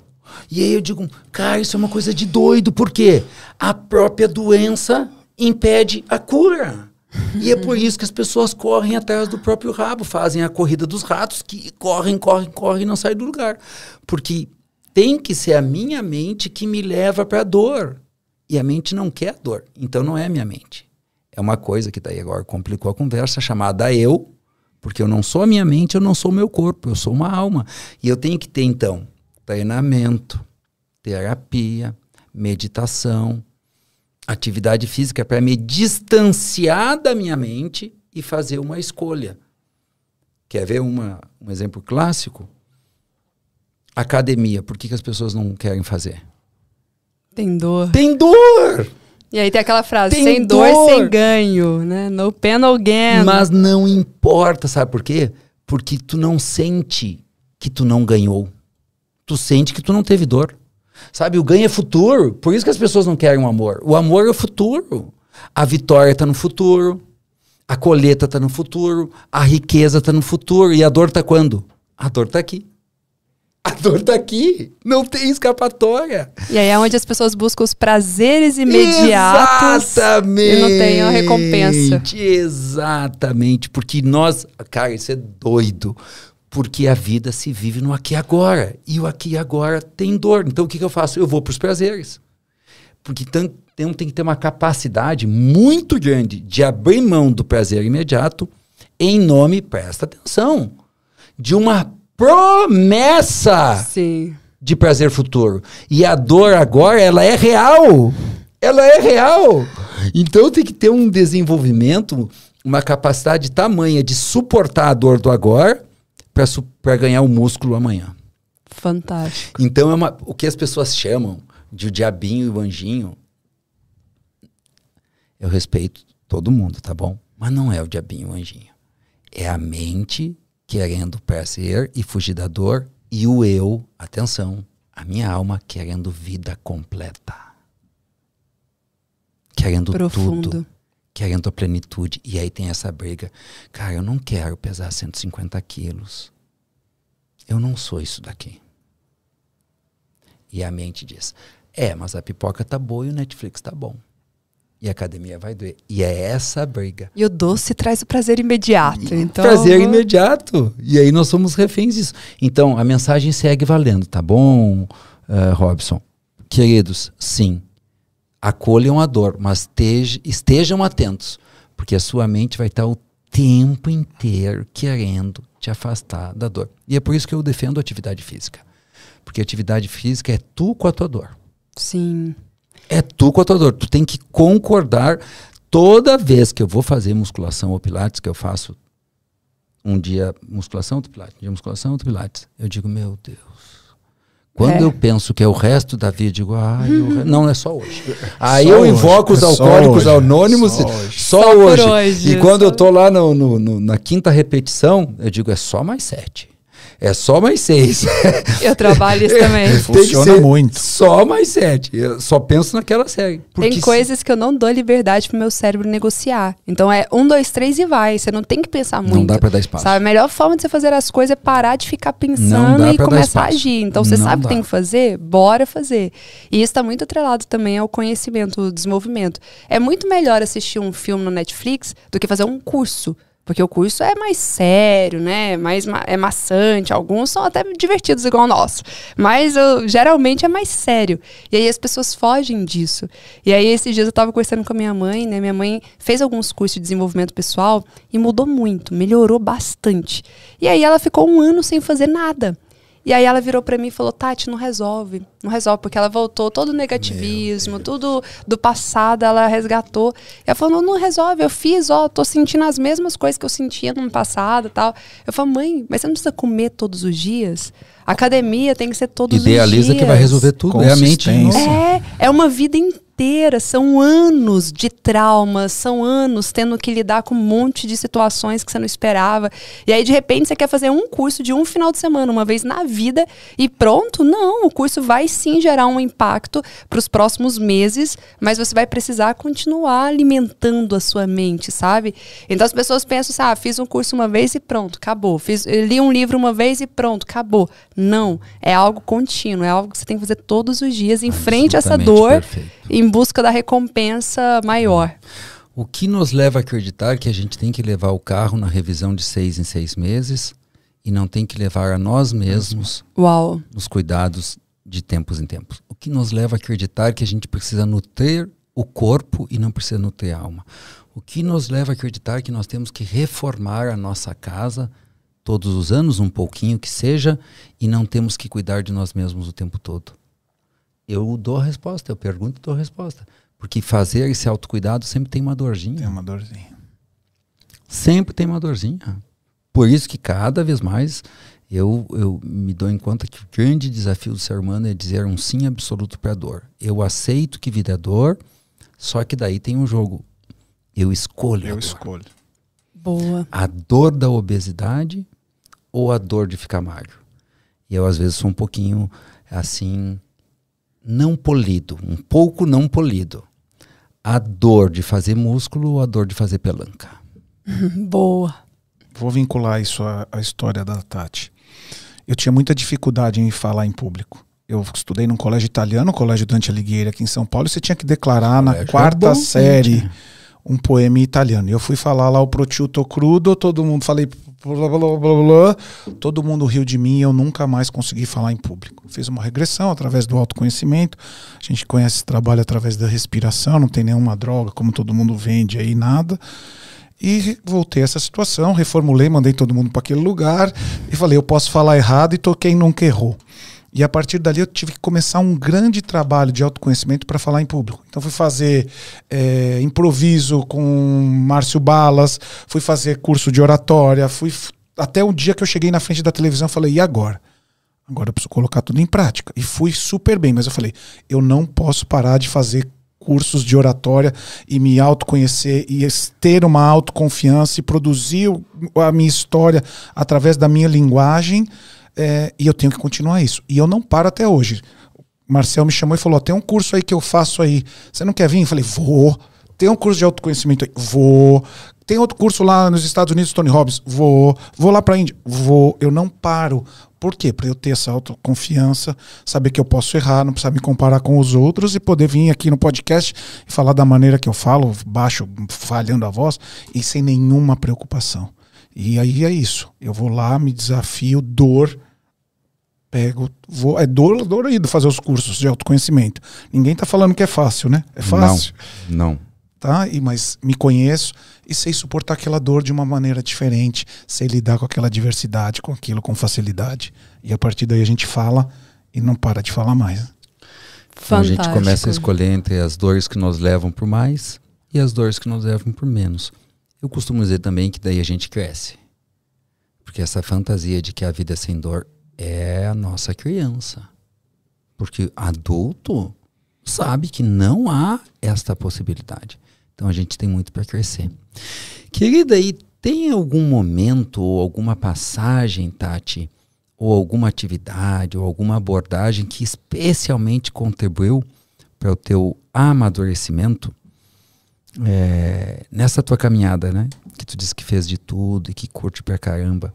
E aí eu digo, cara, isso é uma coisa de doido, por quê? A própria doença impede a cura. E é por isso que as pessoas correm atrás do próprio rabo, fazem a corrida dos ratos, que correm, correm, correm e não saem do lugar. Porque tem que ser a minha mente que me leva para a dor. E a mente não quer a dor. Então não é a minha mente. É uma coisa que daí agora complicou a conversa, chamada eu, porque eu não sou a minha mente, eu não sou o meu corpo, eu sou uma alma. E eu tenho que ter, então, treinamento, terapia, meditação, atividade física para me distanciar da minha mente e fazer uma escolha. Quer ver uma, um exemplo clássico? Academia. Por que, que as pessoas não querem fazer? Tem dor. Tem dor! E aí tem aquela frase, Tem sem dor, dor. sem ganho, né? No pain, no gain. Mas não importa, sabe por quê? Porque tu não sente que tu não ganhou. Tu sente que tu não teve dor. Sabe, o ganho é futuro. Por isso que as pessoas não querem o amor. O amor é o futuro. A vitória está no futuro. A colheita está no futuro. A riqueza está no futuro. E a dor está quando? A dor está aqui. A dor está aqui. Não tem escapatória. E aí é onde as pessoas buscam os prazeres imediatos Exatamente. e não tem a recompensa. Exatamente. Porque nós, cara, isso é doido. Porque a vida se vive no aqui e agora. E o aqui e agora tem dor. Então o que, que eu faço? Eu vou para os prazeres. Porque tem, tem que ter uma capacidade muito grande de abrir mão do prazer imediato em nome, presta atenção, de uma promessa Sim. de prazer futuro. E a dor agora, ela é real. Ela é real. Então tem que ter um desenvolvimento uma capacidade tamanha de suportar a dor do agora para ganhar o músculo amanhã. Fantástico. Então, é uma, o que as pessoas chamam de o diabinho e o anjinho, eu respeito todo mundo, tá bom? Mas não é o diabinho e o anjinho. É a mente querendo prazer e fugir da dor e o eu, atenção, a minha alma querendo vida completa. Querendo Profundo. tudo. Querendo a plenitude. E aí tem essa briga. Cara, eu não quero pesar 150 quilos. Eu não sou isso daqui. E a mente diz: É, mas a pipoca tá boa e o Netflix tá bom. E a academia vai doer. E é essa a briga. E o doce traz o prazer imediato. Então... Prazer imediato. E aí nós somos reféns disso. Então, a mensagem segue valendo, tá bom, uh, Robson? Queridos, sim. Acolham a dor, mas estejam, estejam atentos. Porque a sua mente vai estar o tempo inteiro querendo te afastar da dor. E é por isso que eu defendo a atividade física. Porque a atividade física é tu com a tua dor. Sim. É tu com a tua dor. Tu tem que concordar. Toda vez que eu vou fazer musculação ou pilates, que eu faço um dia musculação, outro pilates, um dia musculação, outro pilates, eu digo, meu Deus. Quando É. eu penso que é o resto da vida, eu digo, re- não, é só hoje. Aí Só eu hoje, invoco os é só alcoólicos hoje, anônimos, só só, hoje. Só por hoje. hoje, E quando só- eu tô lá no- no- no- na quinta repetição, eu digo, é só mais sete. É só mais seis. Eu trabalho isso também. Funciona muito. Só mais sete. Eu só penso naquela série. Tem se- coisas que eu não dou liberdade pro meu cérebro negociar. Então é um, dois, três e vai. Você não tem que pensar muito. Não dá pra dar espaço. Sabe? A melhor forma de você fazer as coisas é parar de ficar pensando e começar a agir. Então você Não sabe o que tem que fazer? Bora fazer. E isso está muito atrelado também ao conhecimento, ao desenvolvimento. É muito melhor assistir um filme no Netflix do que fazer um curso. Porque o curso é mais sério, né? Mais ma- é maçante. Alguns são até divertidos igual o nosso. Mas eu- geralmente é mais sério. E aí as pessoas fogem disso. E aí esses dias eu tava conversando com a minha mãe, né? Minha mãe fez alguns cursos de desenvolvimento pessoal e mudou muito, melhorou bastante. E aí ela ficou um ano sem fazer nada. E aí ela virou pra mim e falou: Tati, não resolve. Não resolve, porque ela voltou todo o negativismo, tudo do passado ela resgatou. E ela falou: não, não resolve, eu fiz, ó, tô sentindo as mesmas coisas que eu sentia no passado e tal. Eu falei, mãe, mas você não precisa comer todos os dias? A academia tem que ser todos os dias. Idealiza que vai resolver tudo. É a mente. Consistência. É, é uma vida inteira, são anos de traumas, são anos tendo que lidar com um monte de situações que você não esperava. E aí, de repente, você quer fazer um curso de um final de semana, uma vez na vida, e pronto? Não, o curso vai sim gerar um impacto para os próximos meses, mas você vai precisar continuar alimentando a sua mente, sabe? Então as pessoas pensam assim: ah, fiz um curso uma vez e pronto, acabou. Fiz, li um livro uma vez e pronto, acabou. Não, é algo contínuo, é algo que você tem que fazer todos os dias em frente a essa dor, perfeito. em busca da recompensa maior. O que nos leva a acreditar que a gente tem que levar o carro na revisão de seis em seis meses e não tem que levar a nós mesmos Uau. nos cuidados de tempos em tempos. O que nos leva a acreditar que a gente precisa nutrir o corpo e não precisa nutrir a alma. O que nos leva a acreditar que nós temos que reformar a nossa casa todos os anos, um pouquinho que seja, e não temos que cuidar de nós mesmos o tempo todo. Eu dou a resposta, eu pergunto e dou a resposta. Porque fazer esse autocuidado sempre tem uma dorzinha. Tem uma dorzinha. Sempre tem uma dorzinha. Por isso que cada vez mais eu, eu me dou em conta que o grande desafio do ser humano é dizer um sim absoluto para a dor. Eu aceito que vida é dor, só que daí tem um jogo. Eu escolho a Eu dor. escolho. Boa. A dor da obesidade ou a dor de ficar magro. E eu às vezes sou um pouquinho assim não polido, um pouco não polido. A dor de fazer músculo ou a dor de fazer pelanca. Boa. Vou vincular isso à, à história da Tati. Eu tinha muita dificuldade em falar em público. Eu estudei num colégio italiano, o Colégio Dante Alighieri aqui em São Paulo, e você tinha que declarar na Colégio é quarta bom, série gente. Um poema em italiano. Eu fui falar lá o Prosciutto Crudo, todo mundo falei blá, blá, blá, blá, todo mundo riu de mim e eu nunca mais consegui falar em público. Fiz uma regressão através do autoconhecimento. A gente conhece esse trabalho através da respiração, não tem nenhuma droga, como todo mundo vende aí, nada. E voltei a essa situação, reformulei, mandei todo mundo para aquele lugar e falei, eu posso falar errado e tô quem nunca errou. E a partir dali eu tive que começar um grande trabalho de autoconhecimento para falar em público. Então fui fazer é, improviso com Márcio Balas, fui fazer curso de oratória, fui até o dia que eu cheguei na frente da televisão, falei, e agora? Agora eu preciso colocar tudo em prática. E fui super bem, mas eu falei, eu não posso parar de fazer cursos de oratória e me autoconhecer e ter uma autoconfiança e produzir a minha história através da minha linguagem. É, e eu tenho que continuar isso. E eu não paro até hoje. Marcel me chamou e falou: tem um curso aí que eu faço aí. Você não quer vir? Eu falei: vou. Tem um curso de autoconhecimento aí? Vou. Tem outro curso lá nos Estados Unidos, Tony Robbins? Vou. Vou lá para a Índia? Vou. Eu não paro. Por quê? Para eu ter essa autoconfiança, saber que eu posso errar, não precisar me comparar com os outros e poder vir aqui no podcast e falar da maneira que eu falo, baixo, falhando a voz e sem nenhuma preocupação. E aí é isso. Eu vou lá, me desafio, dor, pego, vou. É dor, dolorido fazer os cursos de autoconhecimento. Ninguém está falando que é fácil, né? É fácil. Não. não tá? E, mas me conheço e sei suportar aquela dor de uma maneira diferente, sei lidar com aquela diversidade, com aquilo com facilidade. E a partir daí a gente fala e não para de falar mais. Então a gente começa a escolher entre as dores que nos levam por mais e as dores que nos levam por menos. Eu costumo dizer também que daí a gente cresce. Porque essa fantasia de que a vida é sem dor é a nossa criança. Porque adulto sabe que não há esta possibilidade. Então a gente tem muito para crescer. Querida, e tem algum momento ou alguma passagem, Tati, ou alguma atividade ou alguma abordagem que especialmente contribuiu para o teu amadurecimento é, nessa tua caminhada, né? Que tu disse que fez de tudo e que curte pra caramba.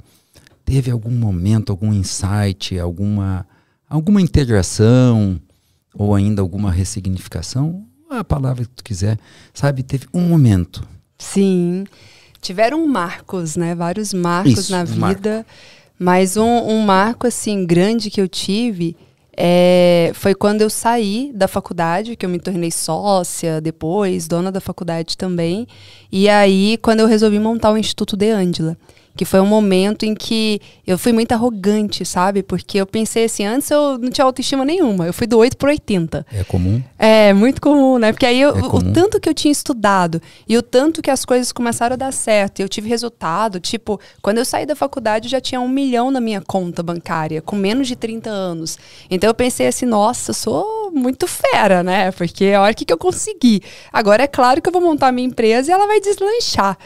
Teve algum momento, algum insight, alguma alguma integração ou ainda alguma ressignificação? a palavra que tu quiser, sabe? Teve um momento. Sim. Tiveram marcos, né? Vários marcos Isso, na um vida. Marco. Mas um, um marco, assim, grande que eu tive é, foi quando eu saí da faculdade, que eu me tornei sócia depois, dona da faculdade também. E aí, quando eu resolvi montar o Instituto De Angela que foi um momento em que eu fui muito arrogante, sabe? Porque eu pensei assim, antes eu não tinha autoestima nenhuma, eu fui do 8 pro 80. É comum? É, muito comum, né? Porque aí eu, é o tanto que eu tinha estudado e o tanto que as coisas começaram a dar certo, e eu tive resultado, tipo, quando eu saí da faculdade eu já tinha um milhão na minha conta bancária, com menos de 30 anos. Então eu pensei assim, nossa, eu sou muito fera, né? Porque olha o que, que eu consegui. Agora é claro que eu vou montar a minha empresa e ela vai deslanchar.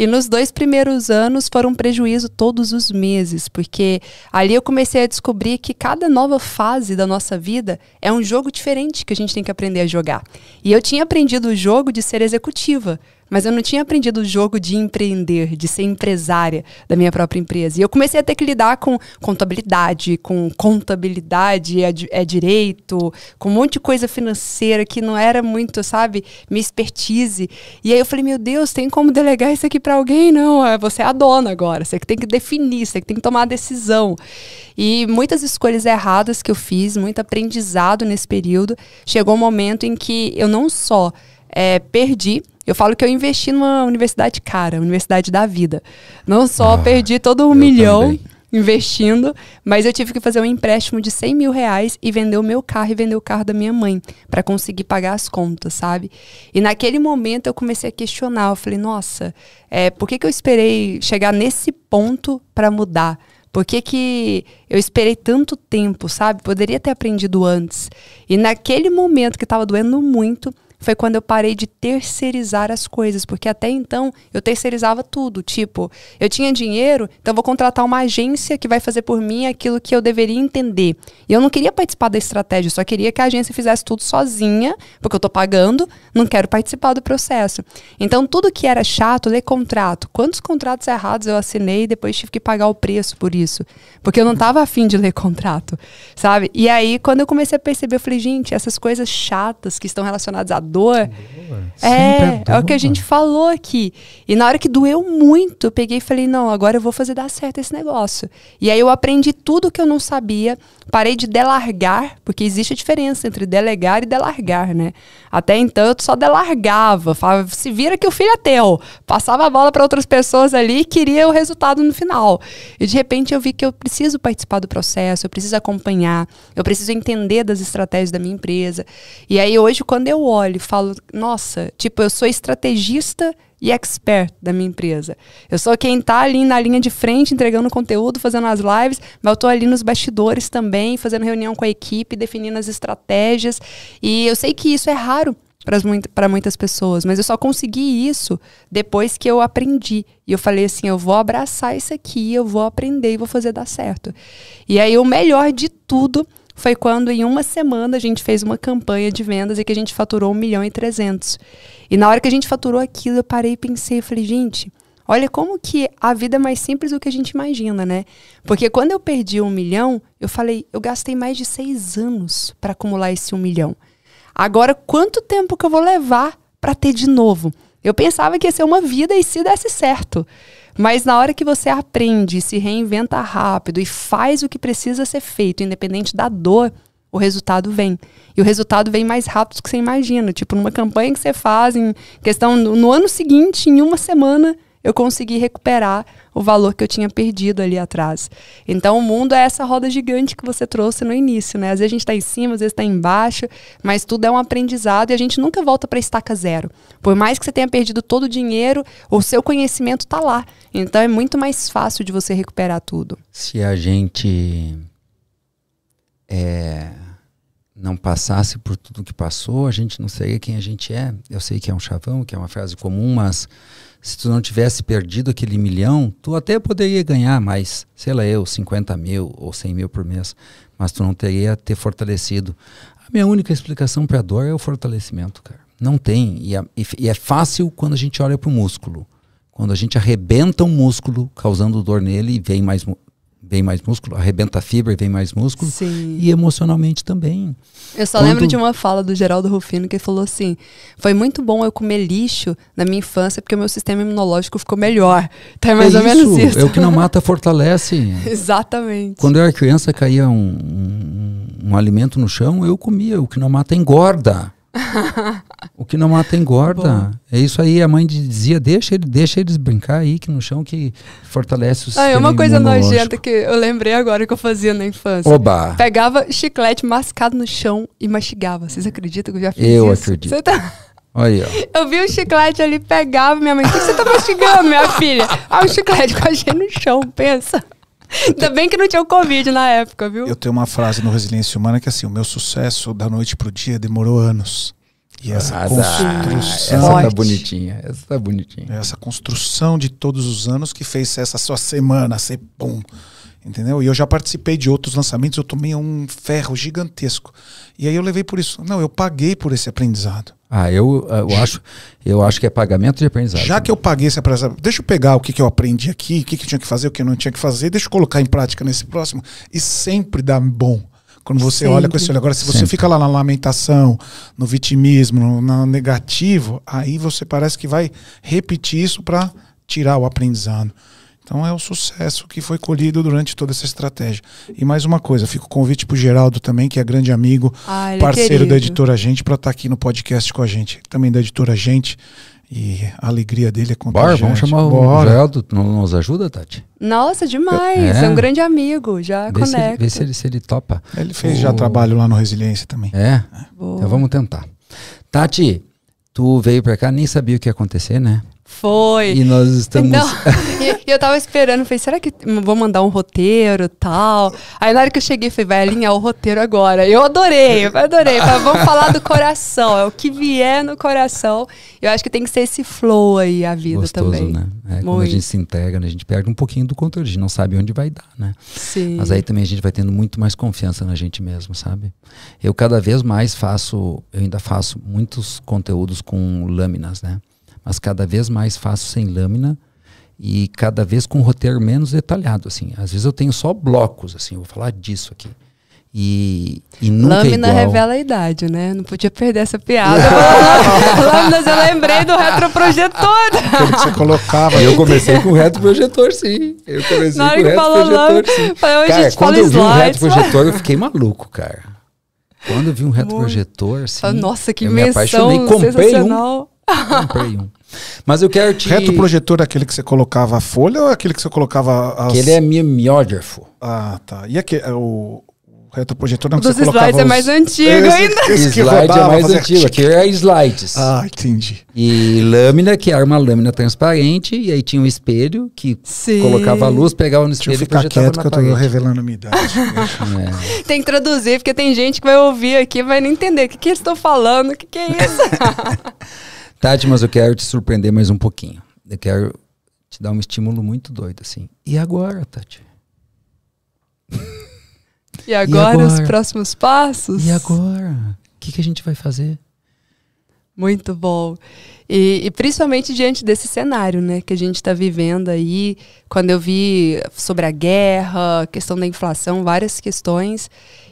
E nos dois primeiros anos foram um prejuízo todos os meses, porque ali eu comecei a descobrir que cada nova fase da nossa vida é um jogo diferente que a gente tem que aprender a jogar. E eu tinha aprendido o jogo de ser executiva mas eu não tinha aprendido o jogo de empreender, de ser empresária da minha própria empresa. E eu comecei a ter que lidar com contabilidade, com contabilidade é, é direito, com um monte de coisa financeira que não era muito, sabe, minha expertise. E aí eu falei, meu Deus, tem como delegar isso aqui para alguém? Não, é, você é a dona agora, você que tem que definir, você que tem que tomar a decisão. E muitas escolhas erradas que eu fiz, muito aprendizado nesse período. Chegou um momento em que eu não só é, perdi eu falo que eu investi numa universidade cara, universidade da vida. Não só ah, perdi todo um milhão também. investindo, mas eu tive que fazer um empréstimo de 100 mil reais e vender o meu carro e vender o carro da minha mãe para conseguir pagar as contas, sabe? E naquele momento eu comecei a questionar. Eu falei, nossa, é, por que, que eu esperei chegar nesse ponto para mudar? Por que, que eu esperei tanto tempo, sabe? Poderia ter aprendido antes. E naquele momento que estava doendo muito, foi quando eu parei de terceirizar as coisas, porque até então eu terceirizava tudo. Tipo, eu tinha dinheiro, então vou contratar uma agência que vai fazer por mim aquilo que eu deveria entender. E eu não queria participar da estratégia, eu só queria que a agência fizesse tudo sozinha, porque eu estou pagando, não quero participar do processo. Então, tudo que era chato, ler contrato. Quantos contratos errados eu assinei e depois tive que pagar o preço por isso? Porque eu não estava afim de ler contrato, sabe? E aí, quando eu comecei a perceber, eu falei, gente, essas coisas chatas que estão relacionadas a dor. É, é o que a gente falou aqui. E na hora que doeu muito, eu peguei e falei: não, agora eu vou fazer dar certo esse negócio. E aí eu aprendi tudo que eu não sabia, parei de delargar, porque existe a diferença entre delegar e delargar, né? Até então eu só delargava, falava, se vira que o filho é teu. Passava a bola para outras pessoas ali e queria o resultado no final. E de repente eu vi que eu preciso participar do processo, eu preciso acompanhar, eu preciso entender das estratégias da minha empresa. E aí hoje, quando eu olho falo, nossa, tipo, eu sou estrategista e expert da minha empresa. Eu sou quem está ali na linha de frente entregando conteúdo, fazendo as lives, mas eu estou ali nos bastidores também, fazendo reunião com a equipe, definindo as estratégias. E eu sei que isso é raro para muitas pessoas, mas eu só consegui isso depois que eu aprendi. E eu falei assim: eu vou abraçar isso aqui, eu vou aprender e vou fazer dar certo. E aí o melhor de tudo foi quando em uma semana a gente fez uma campanha de vendas e que a gente faturou 1 milhão e 300. E na hora que a gente faturou aquilo, eu parei e pensei, eu falei, gente, olha como que a vida é mais simples do que a gente imagina, né? Porque quando eu perdi um milhão, eu falei, eu gastei mais de seis anos para acumular esse um milhão. Agora, quanto tempo que eu vou levar para ter de novo? Eu pensava que ia ser uma vida e se desse certo. Mas na hora que você aprende, se reinventa rápido e faz o que precisa ser feito, independente da dor, o resultado vem. E o resultado vem mais rápido do que você imagina. Tipo, numa campanha que você faz, em questão no, no ano seguinte, em uma semana, eu consegui recuperar o valor que eu tinha perdido ali atrás. Então, o mundo é essa roda gigante que você trouxe no início, né? Às vezes a gente está em cima, às vezes está embaixo, mas tudo é um aprendizado e a gente nunca volta para estaca zero. Por mais que você tenha perdido todo o dinheiro, o seu conhecimento está lá. Então, é muito mais fácil de você recuperar tudo. Se a gente é, não passasse por tudo que passou, a gente não seria quem a gente é. Eu sei que é um chavão, que é uma frase comum, mas se tu não tivesse perdido aquele milhão, tu até poderia ganhar mais, sei lá eu, 50 mil ou 100 mil por mês, mas tu não teria ter fortalecido. A minha única explicação para a dor é o fortalecimento, cara. Não tem. E é, e é fácil quando a gente olha para o músculo. Quando a gente arrebenta um músculo, causando dor nele, e vem mais, vem mais músculo, arrebenta a fibra e vem mais músculo. Sim. E emocionalmente também. Eu só Quando... lembro de uma fala do Geraldo Rufino que falou assim: foi muito bom eu comer lixo na minha infância porque o meu sistema imunológico ficou melhor. Então é mais é ou isso, menos isso. É o que não mata, fortalece. Exatamente. Quando eu era criança, caía um, um, um alimento no chão, eu comia. O que não mata, engorda o que não mata engorda. Bom. É isso aí, a mãe dizia, deixa, ele, deixa eles brincar aí que no chão que fortalece o sistema ah, É uma coisa nojenta que eu lembrei agora que eu fazia na infância. Oba! Pegava chiclete mascado no chão e mastigava. Vocês acreditam que eu já fiz eu isso? Eu acredito. Você tá... Olha. Eu vi o chiclete ali, pegava minha mãe. O que você tá mastigando, minha filha? Ah, o chiclete com a gente no chão, pensa. Ainda bem que não tinha o Covid na época, viu? Eu tenho uma frase no Resiliência Humana que é assim: o meu sucesso da noite pro dia demorou anos. E essa ah, construção. Essa tá bonitinha. Essa tá bonitinha. Essa construção de todos os anos que fez essa sua semana ser bom. Entendeu? E eu já participei de outros lançamentos, eu tomei um ferro gigantesco. E aí eu levei por isso. Não, eu paguei por esse aprendizado. Ah, eu, eu, acho, eu acho que é pagamento de aprendizado. Já que eu paguei esse aprendizado, deixa eu pegar o que, que eu aprendi aqui, o que, que eu tinha que fazer, o que eu não tinha que fazer, deixa eu colocar em prática nesse próximo. E sempre dá bom. Quando você sempre. olha com esse olho. Agora, se você sempre. fica lá na lamentação, no vitimismo, no, no negativo, aí você parece que vai repetir isso para tirar o aprendizado. Então é o sucesso que foi colhido durante toda essa estratégia. E mais uma coisa, fico convite para o Geraldo também, que é grande amigo, ah, é parceiro é da editora Gente, para estar tá aqui no podcast com a gente. Também da editora Gente. E a alegria dele é contagiante. Bora, vamos chamar Bora. o Geraldo. Nos ajuda, Tati? Nossa, demais. É, é um grande amigo. Já vê conecta. Se ele, vê se ele, se ele topa. Ele fez o... já trabalho lá no Resiliência também. É? é. Então vamos tentar. Tati, tu veio para cá, nem sabia o que ia acontecer, né? Foi. E nós estamos. Não. e eu tava esperando, falei, será que vou mandar um roteiro tal? Aí na hora que eu cheguei, falei, vai alinhar o roteiro agora. Eu adorei, eu adorei. Falei, vamos falar do coração, é o que vier no coração. Eu acho que tem que ser esse flow aí, a vida Gostoso, também. né? É, quando a gente se integra, né? a gente perde um pouquinho do controle, a gente não sabe onde vai dar, né? Sim. Mas aí também a gente vai tendo muito mais confiança na gente mesmo, sabe? Eu cada vez mais faço, eu ainda faço muitos conteúdos com lâminas, né? Mas cada vez mais faço sem lâmina e cada vez com um roteiro menos detalhado assim. Às vezes eu tenho só blocos assim, eu vou falar disso aqui. E, e nunca Lâmina igual. revela a idade, né? Não podia perder essa piada. Lâminas, eu lembrei do retroprojetor. Você colocava. Eu comecei com o retroprojetor, sim. Eu comecei Na hora com o que falou retroprojetor, lâmina, sim. falei, Cara, gente quando eu vi um slides. retroprojetor, eu fiquei maluco, cara. Quando eu vi um retroprojetor, assim, Nossa, que eu me apaixonei, comprei um. Comprei um. Mas eu quero te... Retroprojetor é aquele que você colocava a folha ou é aquele que você colocava as... Que ele é mimeógrafo. Ah, tá. E aquele, o, o retroprojetor não O que dos você colocava slides é mais antigo Esse- ainda. esse Slide é rodava, mais fazia- antigo, aqui é slides. Ah, entendi. E lâmina, que era uma lâmina transparente, e aí tinha um espelho que Sim. colocava a luz, pegava no Deixa eu espelho e ficar projetava quieto na que eu tô revelando minha idade. É. Tem que traduzir, porque tem gente que vai ouvir aqui e vai não entender o que, que eles estão falando, o que, que é isso. Tati, mas eu quero te surpreender mais um pouquinho. Eu quero te dar um estímulo muito doido, assim. E agora, Tati? E agora, os agora? próximos passos? E agora? O que, que a gente vai fazer? Muito bom. E, e principalmente diante desse cenário, né, que a gente está vivendo aí, quando eu vi sobre a guerra, a questão da inflação, várias questões,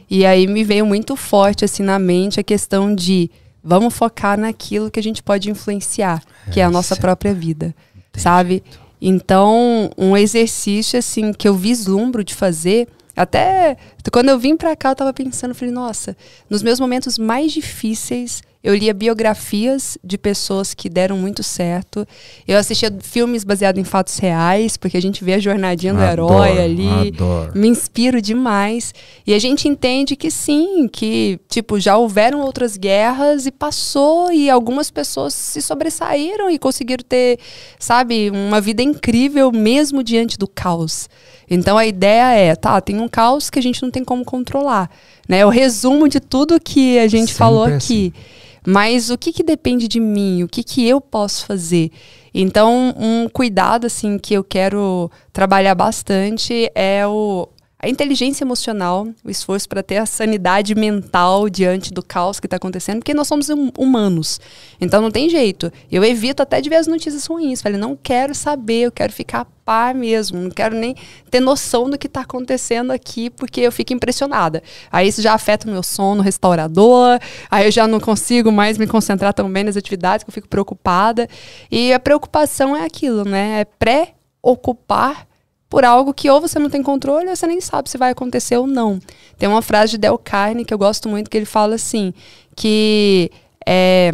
e aí me veio muito forte assim na mente a questão de vamos focar naquilo que a gente pode influenciar, que é a nossa Essa- própria vida, Tem sabe? Então, um exercício assim que eu vislumbro de fazer, até quando eu vim pra cá eu tava pensando, falei, nossa, nos meus momentos mais difíceis, eu lia biografias de pessoas que deram muito certo. Eu assistia filmes baseados em fatos reais, porque a gente vê a jornadinha do herói Adoro, ali Adoro. me inspiro demais. E a gente entende que sim, que tipo já houveram outras guerras e passou e algumas pessoas se sobressaíram e conseguiram ter, sabe, uma vida incrível mesmo diante do caos. Então a ideia é, tá, tem um caos que a gente não tem como controlar, né? É o resumo de tudo que a gente Sempre falou assim. Mas o que, que depende de mim? O que, que eu posso fazer? Então, um cuidado assim que eu quero trabalhar bastante é o, a inteligência emocional, o esforço para ter a sanidade mental diante do caos que está acontecendo, porque nós somos hum- humanos. Então não tem jeito. Eu evito até de ver as notícias ruins. Falei, não quero saber, eu quero ficar a par mesmo, não quero nem ter noção do que está acontecendo aqui, porque eu fico impressionada. Aí isso já afeta o meu sono restaurador, aí eu já não consigo mais me concentrar tão bem nas atividades, que eu fico preocupada. E a preocupação é aquilo, né? É pré-ocupar por algo que ou você não tem controle ou você nem sabe se vai acontecer ou não. Tem uma frase de Del Carne que eu gosto muito que ele fala assim, que é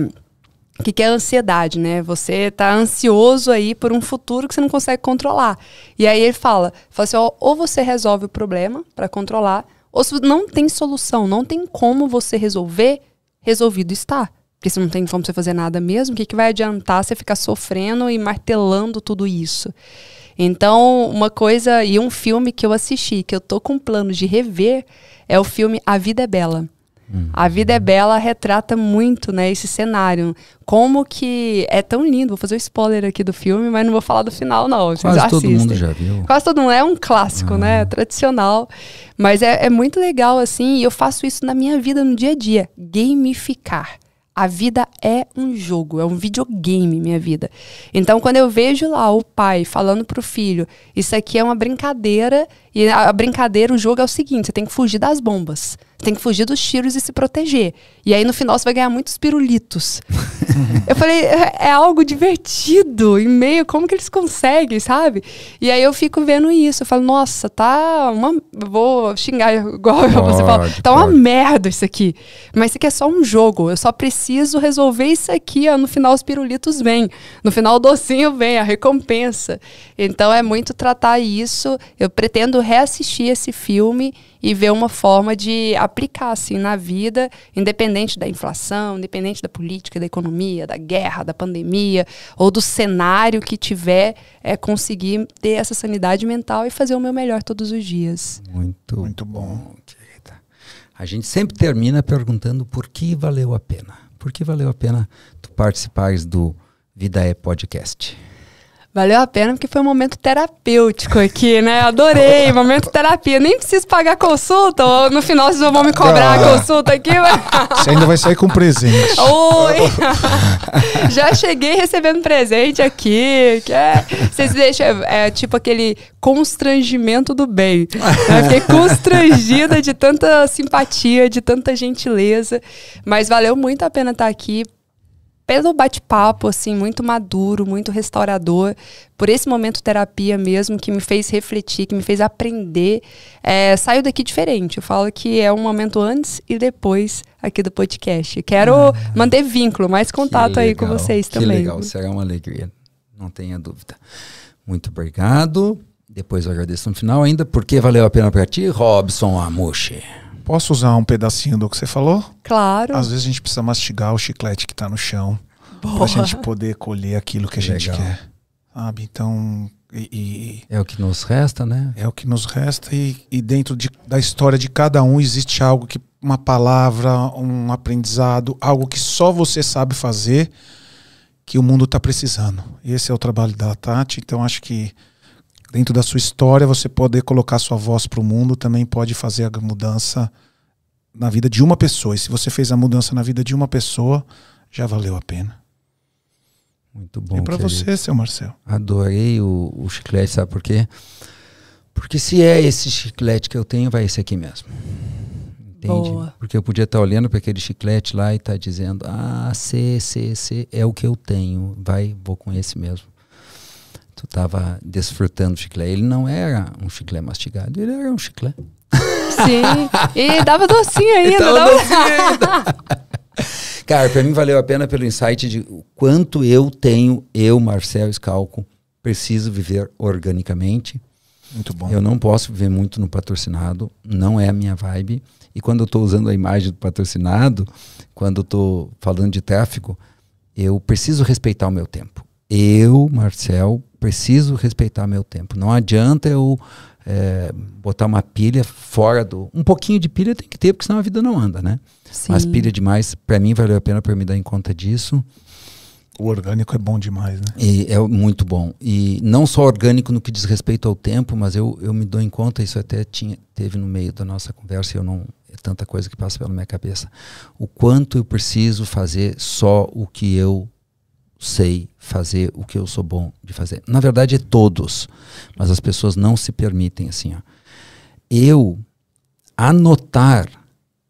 que, que é ansiedade, né? Você tá ansioso aí por um futuro que você não consegue controlar. E aí ele fala, fala assim, ó, ou você resolve o problema para controlar, ou se não tem solução, não tem como você resolver, resolvido está. Porque se não tem como você fazer nada mesmo, o que, que vai adiantar você ficar sofrendo e martelando tudo isso? Então, uma coisa e um filme que eu assisti, que eu tô com planos de rever, é o filme A Vida é Bela. A Vida é Bela retrata muito, né, esse cenário. Como que é tão lindo. Vou fazer o spoiler aqui do filme, mas não vou falar do final, não. Vocês Quase todo mundo já viu. Quase todo mundo. É um clássico, né? Tradicional. Mas é, é muito legal, assim, e eu faço isso na minha vida, no dia a dia. Gamificar. A vida é um jogo, é um videogame, minha vida. Então, quando eu vejo lá o pai falando pro filho, isso aqui é uma brincadeira, e a brincadeira, o jogo é o seguinte: você tem que fugir das bombas, você tem que fugir dos tiros e se proteger. E aí, no final, você vai ganhar muitos pirulitos. eu falei, é, é algo divertido, em meio, como que eles conseguem, sabe? E aí eu fico vendo isso, eu falo, nossa, tá uma. Vou xingar igual você fala, Pode, tá uma pode. merda isso aqui. Mas isso aqui é só um jogo. Eu só preciso resolver isso aqui. Ó. No final, os pirulitos vêm. No final, o docinho vem, a recompensa. Então, é muito tratar isso. Eu pretendo reassistir esse filme e ver uma forma de aplicar assim na vida, independente da inflação, independente da política, da economia, da guerra, da pandemia ou do cenário que tiver, é conseguir ter essa sanidade mental e fazer o meu melhor todos os dias. Muito, Muito bom. querida. A gente sempre termina perguntando por que valeu a pena. Por que valeu a pena tu participares do Vida é Podcast? Valeu a pena porque foi um momento terapêutico aqui, né? Adorei, momento terapia. Nem preciso pagar consulta, ou no final vocês vão me cobrar a consulta aqui. Mas... Você ainda vai sair com presente. Oi! Já cheguei recebendo presente aqui. Que é, vocês deixam, é, tipo aquele constrangimento do bem. Eu fiquei constrangida de tanta simpatia, de tanta gentileza. Mas valeu muito a pena estar aqui pelo bate-papo, assim, muito maduro, muito restaurador, por esse momento terapia mesmo, que me fez refletir, que me fez aprender. É, saio daqui diferente. Eu falo que é um momento antes e depois aqui do podcast. Quero ah, manter vínculo, mais contato aí com vocês também. Que legal, será uma alegria, não tenha dúvida. Muito obrigado. Depois eu agradeço no final ainda, porque valeu a pena para ti, Robson Amushi. Posso usar um pedacinho do que você falou? Claro. Às vezes a gente precisa mastigar o chiclete que está no chão. Boa. Pra gente poder colher aquilo que a gente Legal. quer. Sabe? Então. E, e, é o que nos resta, né? É o que nos resta, e, e dentro de, da história de cada um existe algo que. Uma palavra, um aprendizado, algo que só você sabe fazer, que o mundo está precisando. Esse é o trabalho da Tati, então acho que dentro da sua história, você poder colocar sua voz para o mundo também pode fazer a mudança na vida de uma pessoa. E se você fez a mudança na vida de uma pessoa, já valeu a pena. Muito bom. E para você, seu Marcel? Adorei o, o, chiclete, sabe por quê? Porque se é esse chiclete que eu tenho, vai esse aqui mesmo. Entende? Boa. Porque eu podia estar tá olhando para aquele chiclete lá e estar tá dizendo: ah, C, C, C, é o que eu tenho. Vai, vou com esse mesmo tu estava desfrutando o chiclete. Ele não era um chiclete mastigado, ele era um chiclete. Sim, e dava docinho ainda. Dava docinho ainda. Cara, para mim valeu a pena pelo insight de quanto eu tenho, eu, Marcel Scalco, preciso viver organicamente. Muito bom. Eu não posso viver muito no patrocinado, não é a minha vibe. E quando eu estou usando a imagem do patrocinado, quando eu estou falando de tráfego, eu preciso respeitar o meu tempo. Eu, Marcel, preciso respeitar meu tempo. Não adianta eu é, botar uma pilha fora do. Um pouquinho de pilha tem que ter, porque senão a vida não anda, né? Sim. Mas pilha demais, para mim, valeu a pena para me dar em conta disso. O orgânico é bom demais, né? E é muito bom. E não só orgânico no que diz respeito ao tempo, mas eu, eu me dou em conta, isso até tinha, teve no meio da nossa conversa, e eu não. É tanta coisa que passa pela minha cabeça. O quanto eu preciso fazer só o que eu sei fazer o que eu sou bom de fazer. Na verdade, é todos, mas as pessoas não se permitem assim. Ó. Eu anotar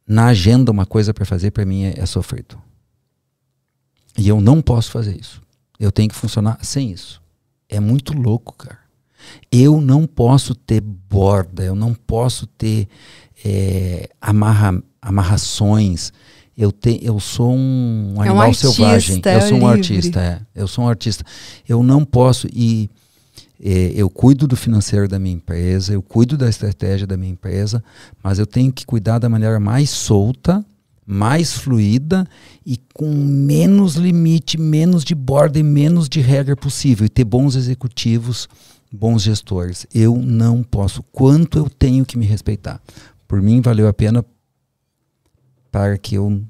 na agenda uma coisa para fazer, para mim é, é sofrido. E eu não posso fazer isso. Eu tenho que funcionar sem isso. É muito louco, cara. Eu não posso ter borda, eu não posso ter é, amarra, amarrações, eu, te, eu sou um animal é um artista, selvagem. Eu sou um livre. artista, é. Eu sou um artista. Eu não posso. E é, eu cuido do financeiro da minha empresa, eu cuido da estratégia da minha empresa, mas eu tenho que cuidar da maneira mais solta, mais fluida e com menos limite, menos de borda e menos de regra possível. E ter bons executivos, bons gestores. Eu não posso. Quanto eu tenho que me respeitar? Por mim, valeu a pena para que eu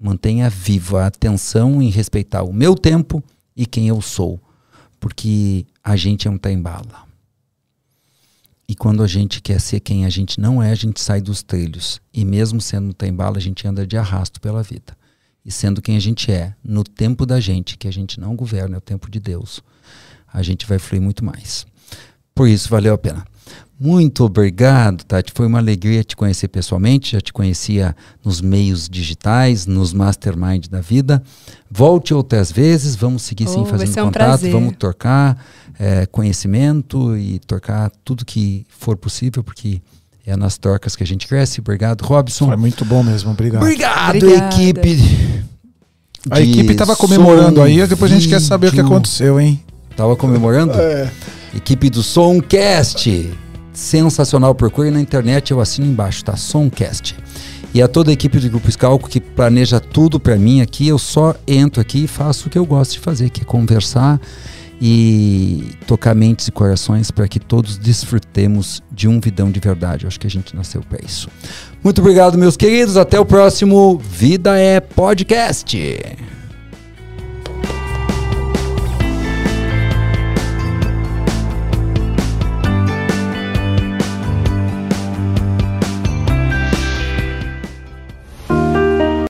mantenha viva a atenção em respeitar o meu tempo e quem eu sou, porque a gente é um trem-bala. E quando a gente quer ser quem a gente não é, a gente sai dos trilhos. E mesmo sendo um trem-bala, a gente anda de arrasto pela vida. E sendo quem a gente é, no tempo da gente, que a gente não governa, é o tempo de Deus, a gente vai fluir muito mais. Por isso, valeu a pena. Muito obrigado, Tati. Foi uma alegria te conhecer pessoalmente. Já te conhecia nos meios digitais, nos mastermind da vida. Volte outras vezes. Vamos seguir sim oh, fazendo um contato. Prazer. Vamos trocar é, conhecimento e trocar tudo que for possível, porque é nas trocas que a gente cresce. Obrigado, Robson. Foi muito bom mesmo. Obrigado. Obrigado, Obrigada. equipe. A equipe estava comemorando aí. Depois a gente quer saber o que aconteceu, hein? Tava comemorando? É. Equipe do Somcast sensacional. Procure na internet, eu assino embaixo, tá? Somcast. E a toda a equipe do Grupo Scalco que planeja tudo para mim aqui, eu só entro aqui e faço o que eu gosto de fazer, que é conversar e tocar mentes e corações para que todos desfrutemos de um vidão de verdade. Eu acho que a gente nasceu para isso. Muito obrigado, meus queridos. Até o próximo Vida é Podcast.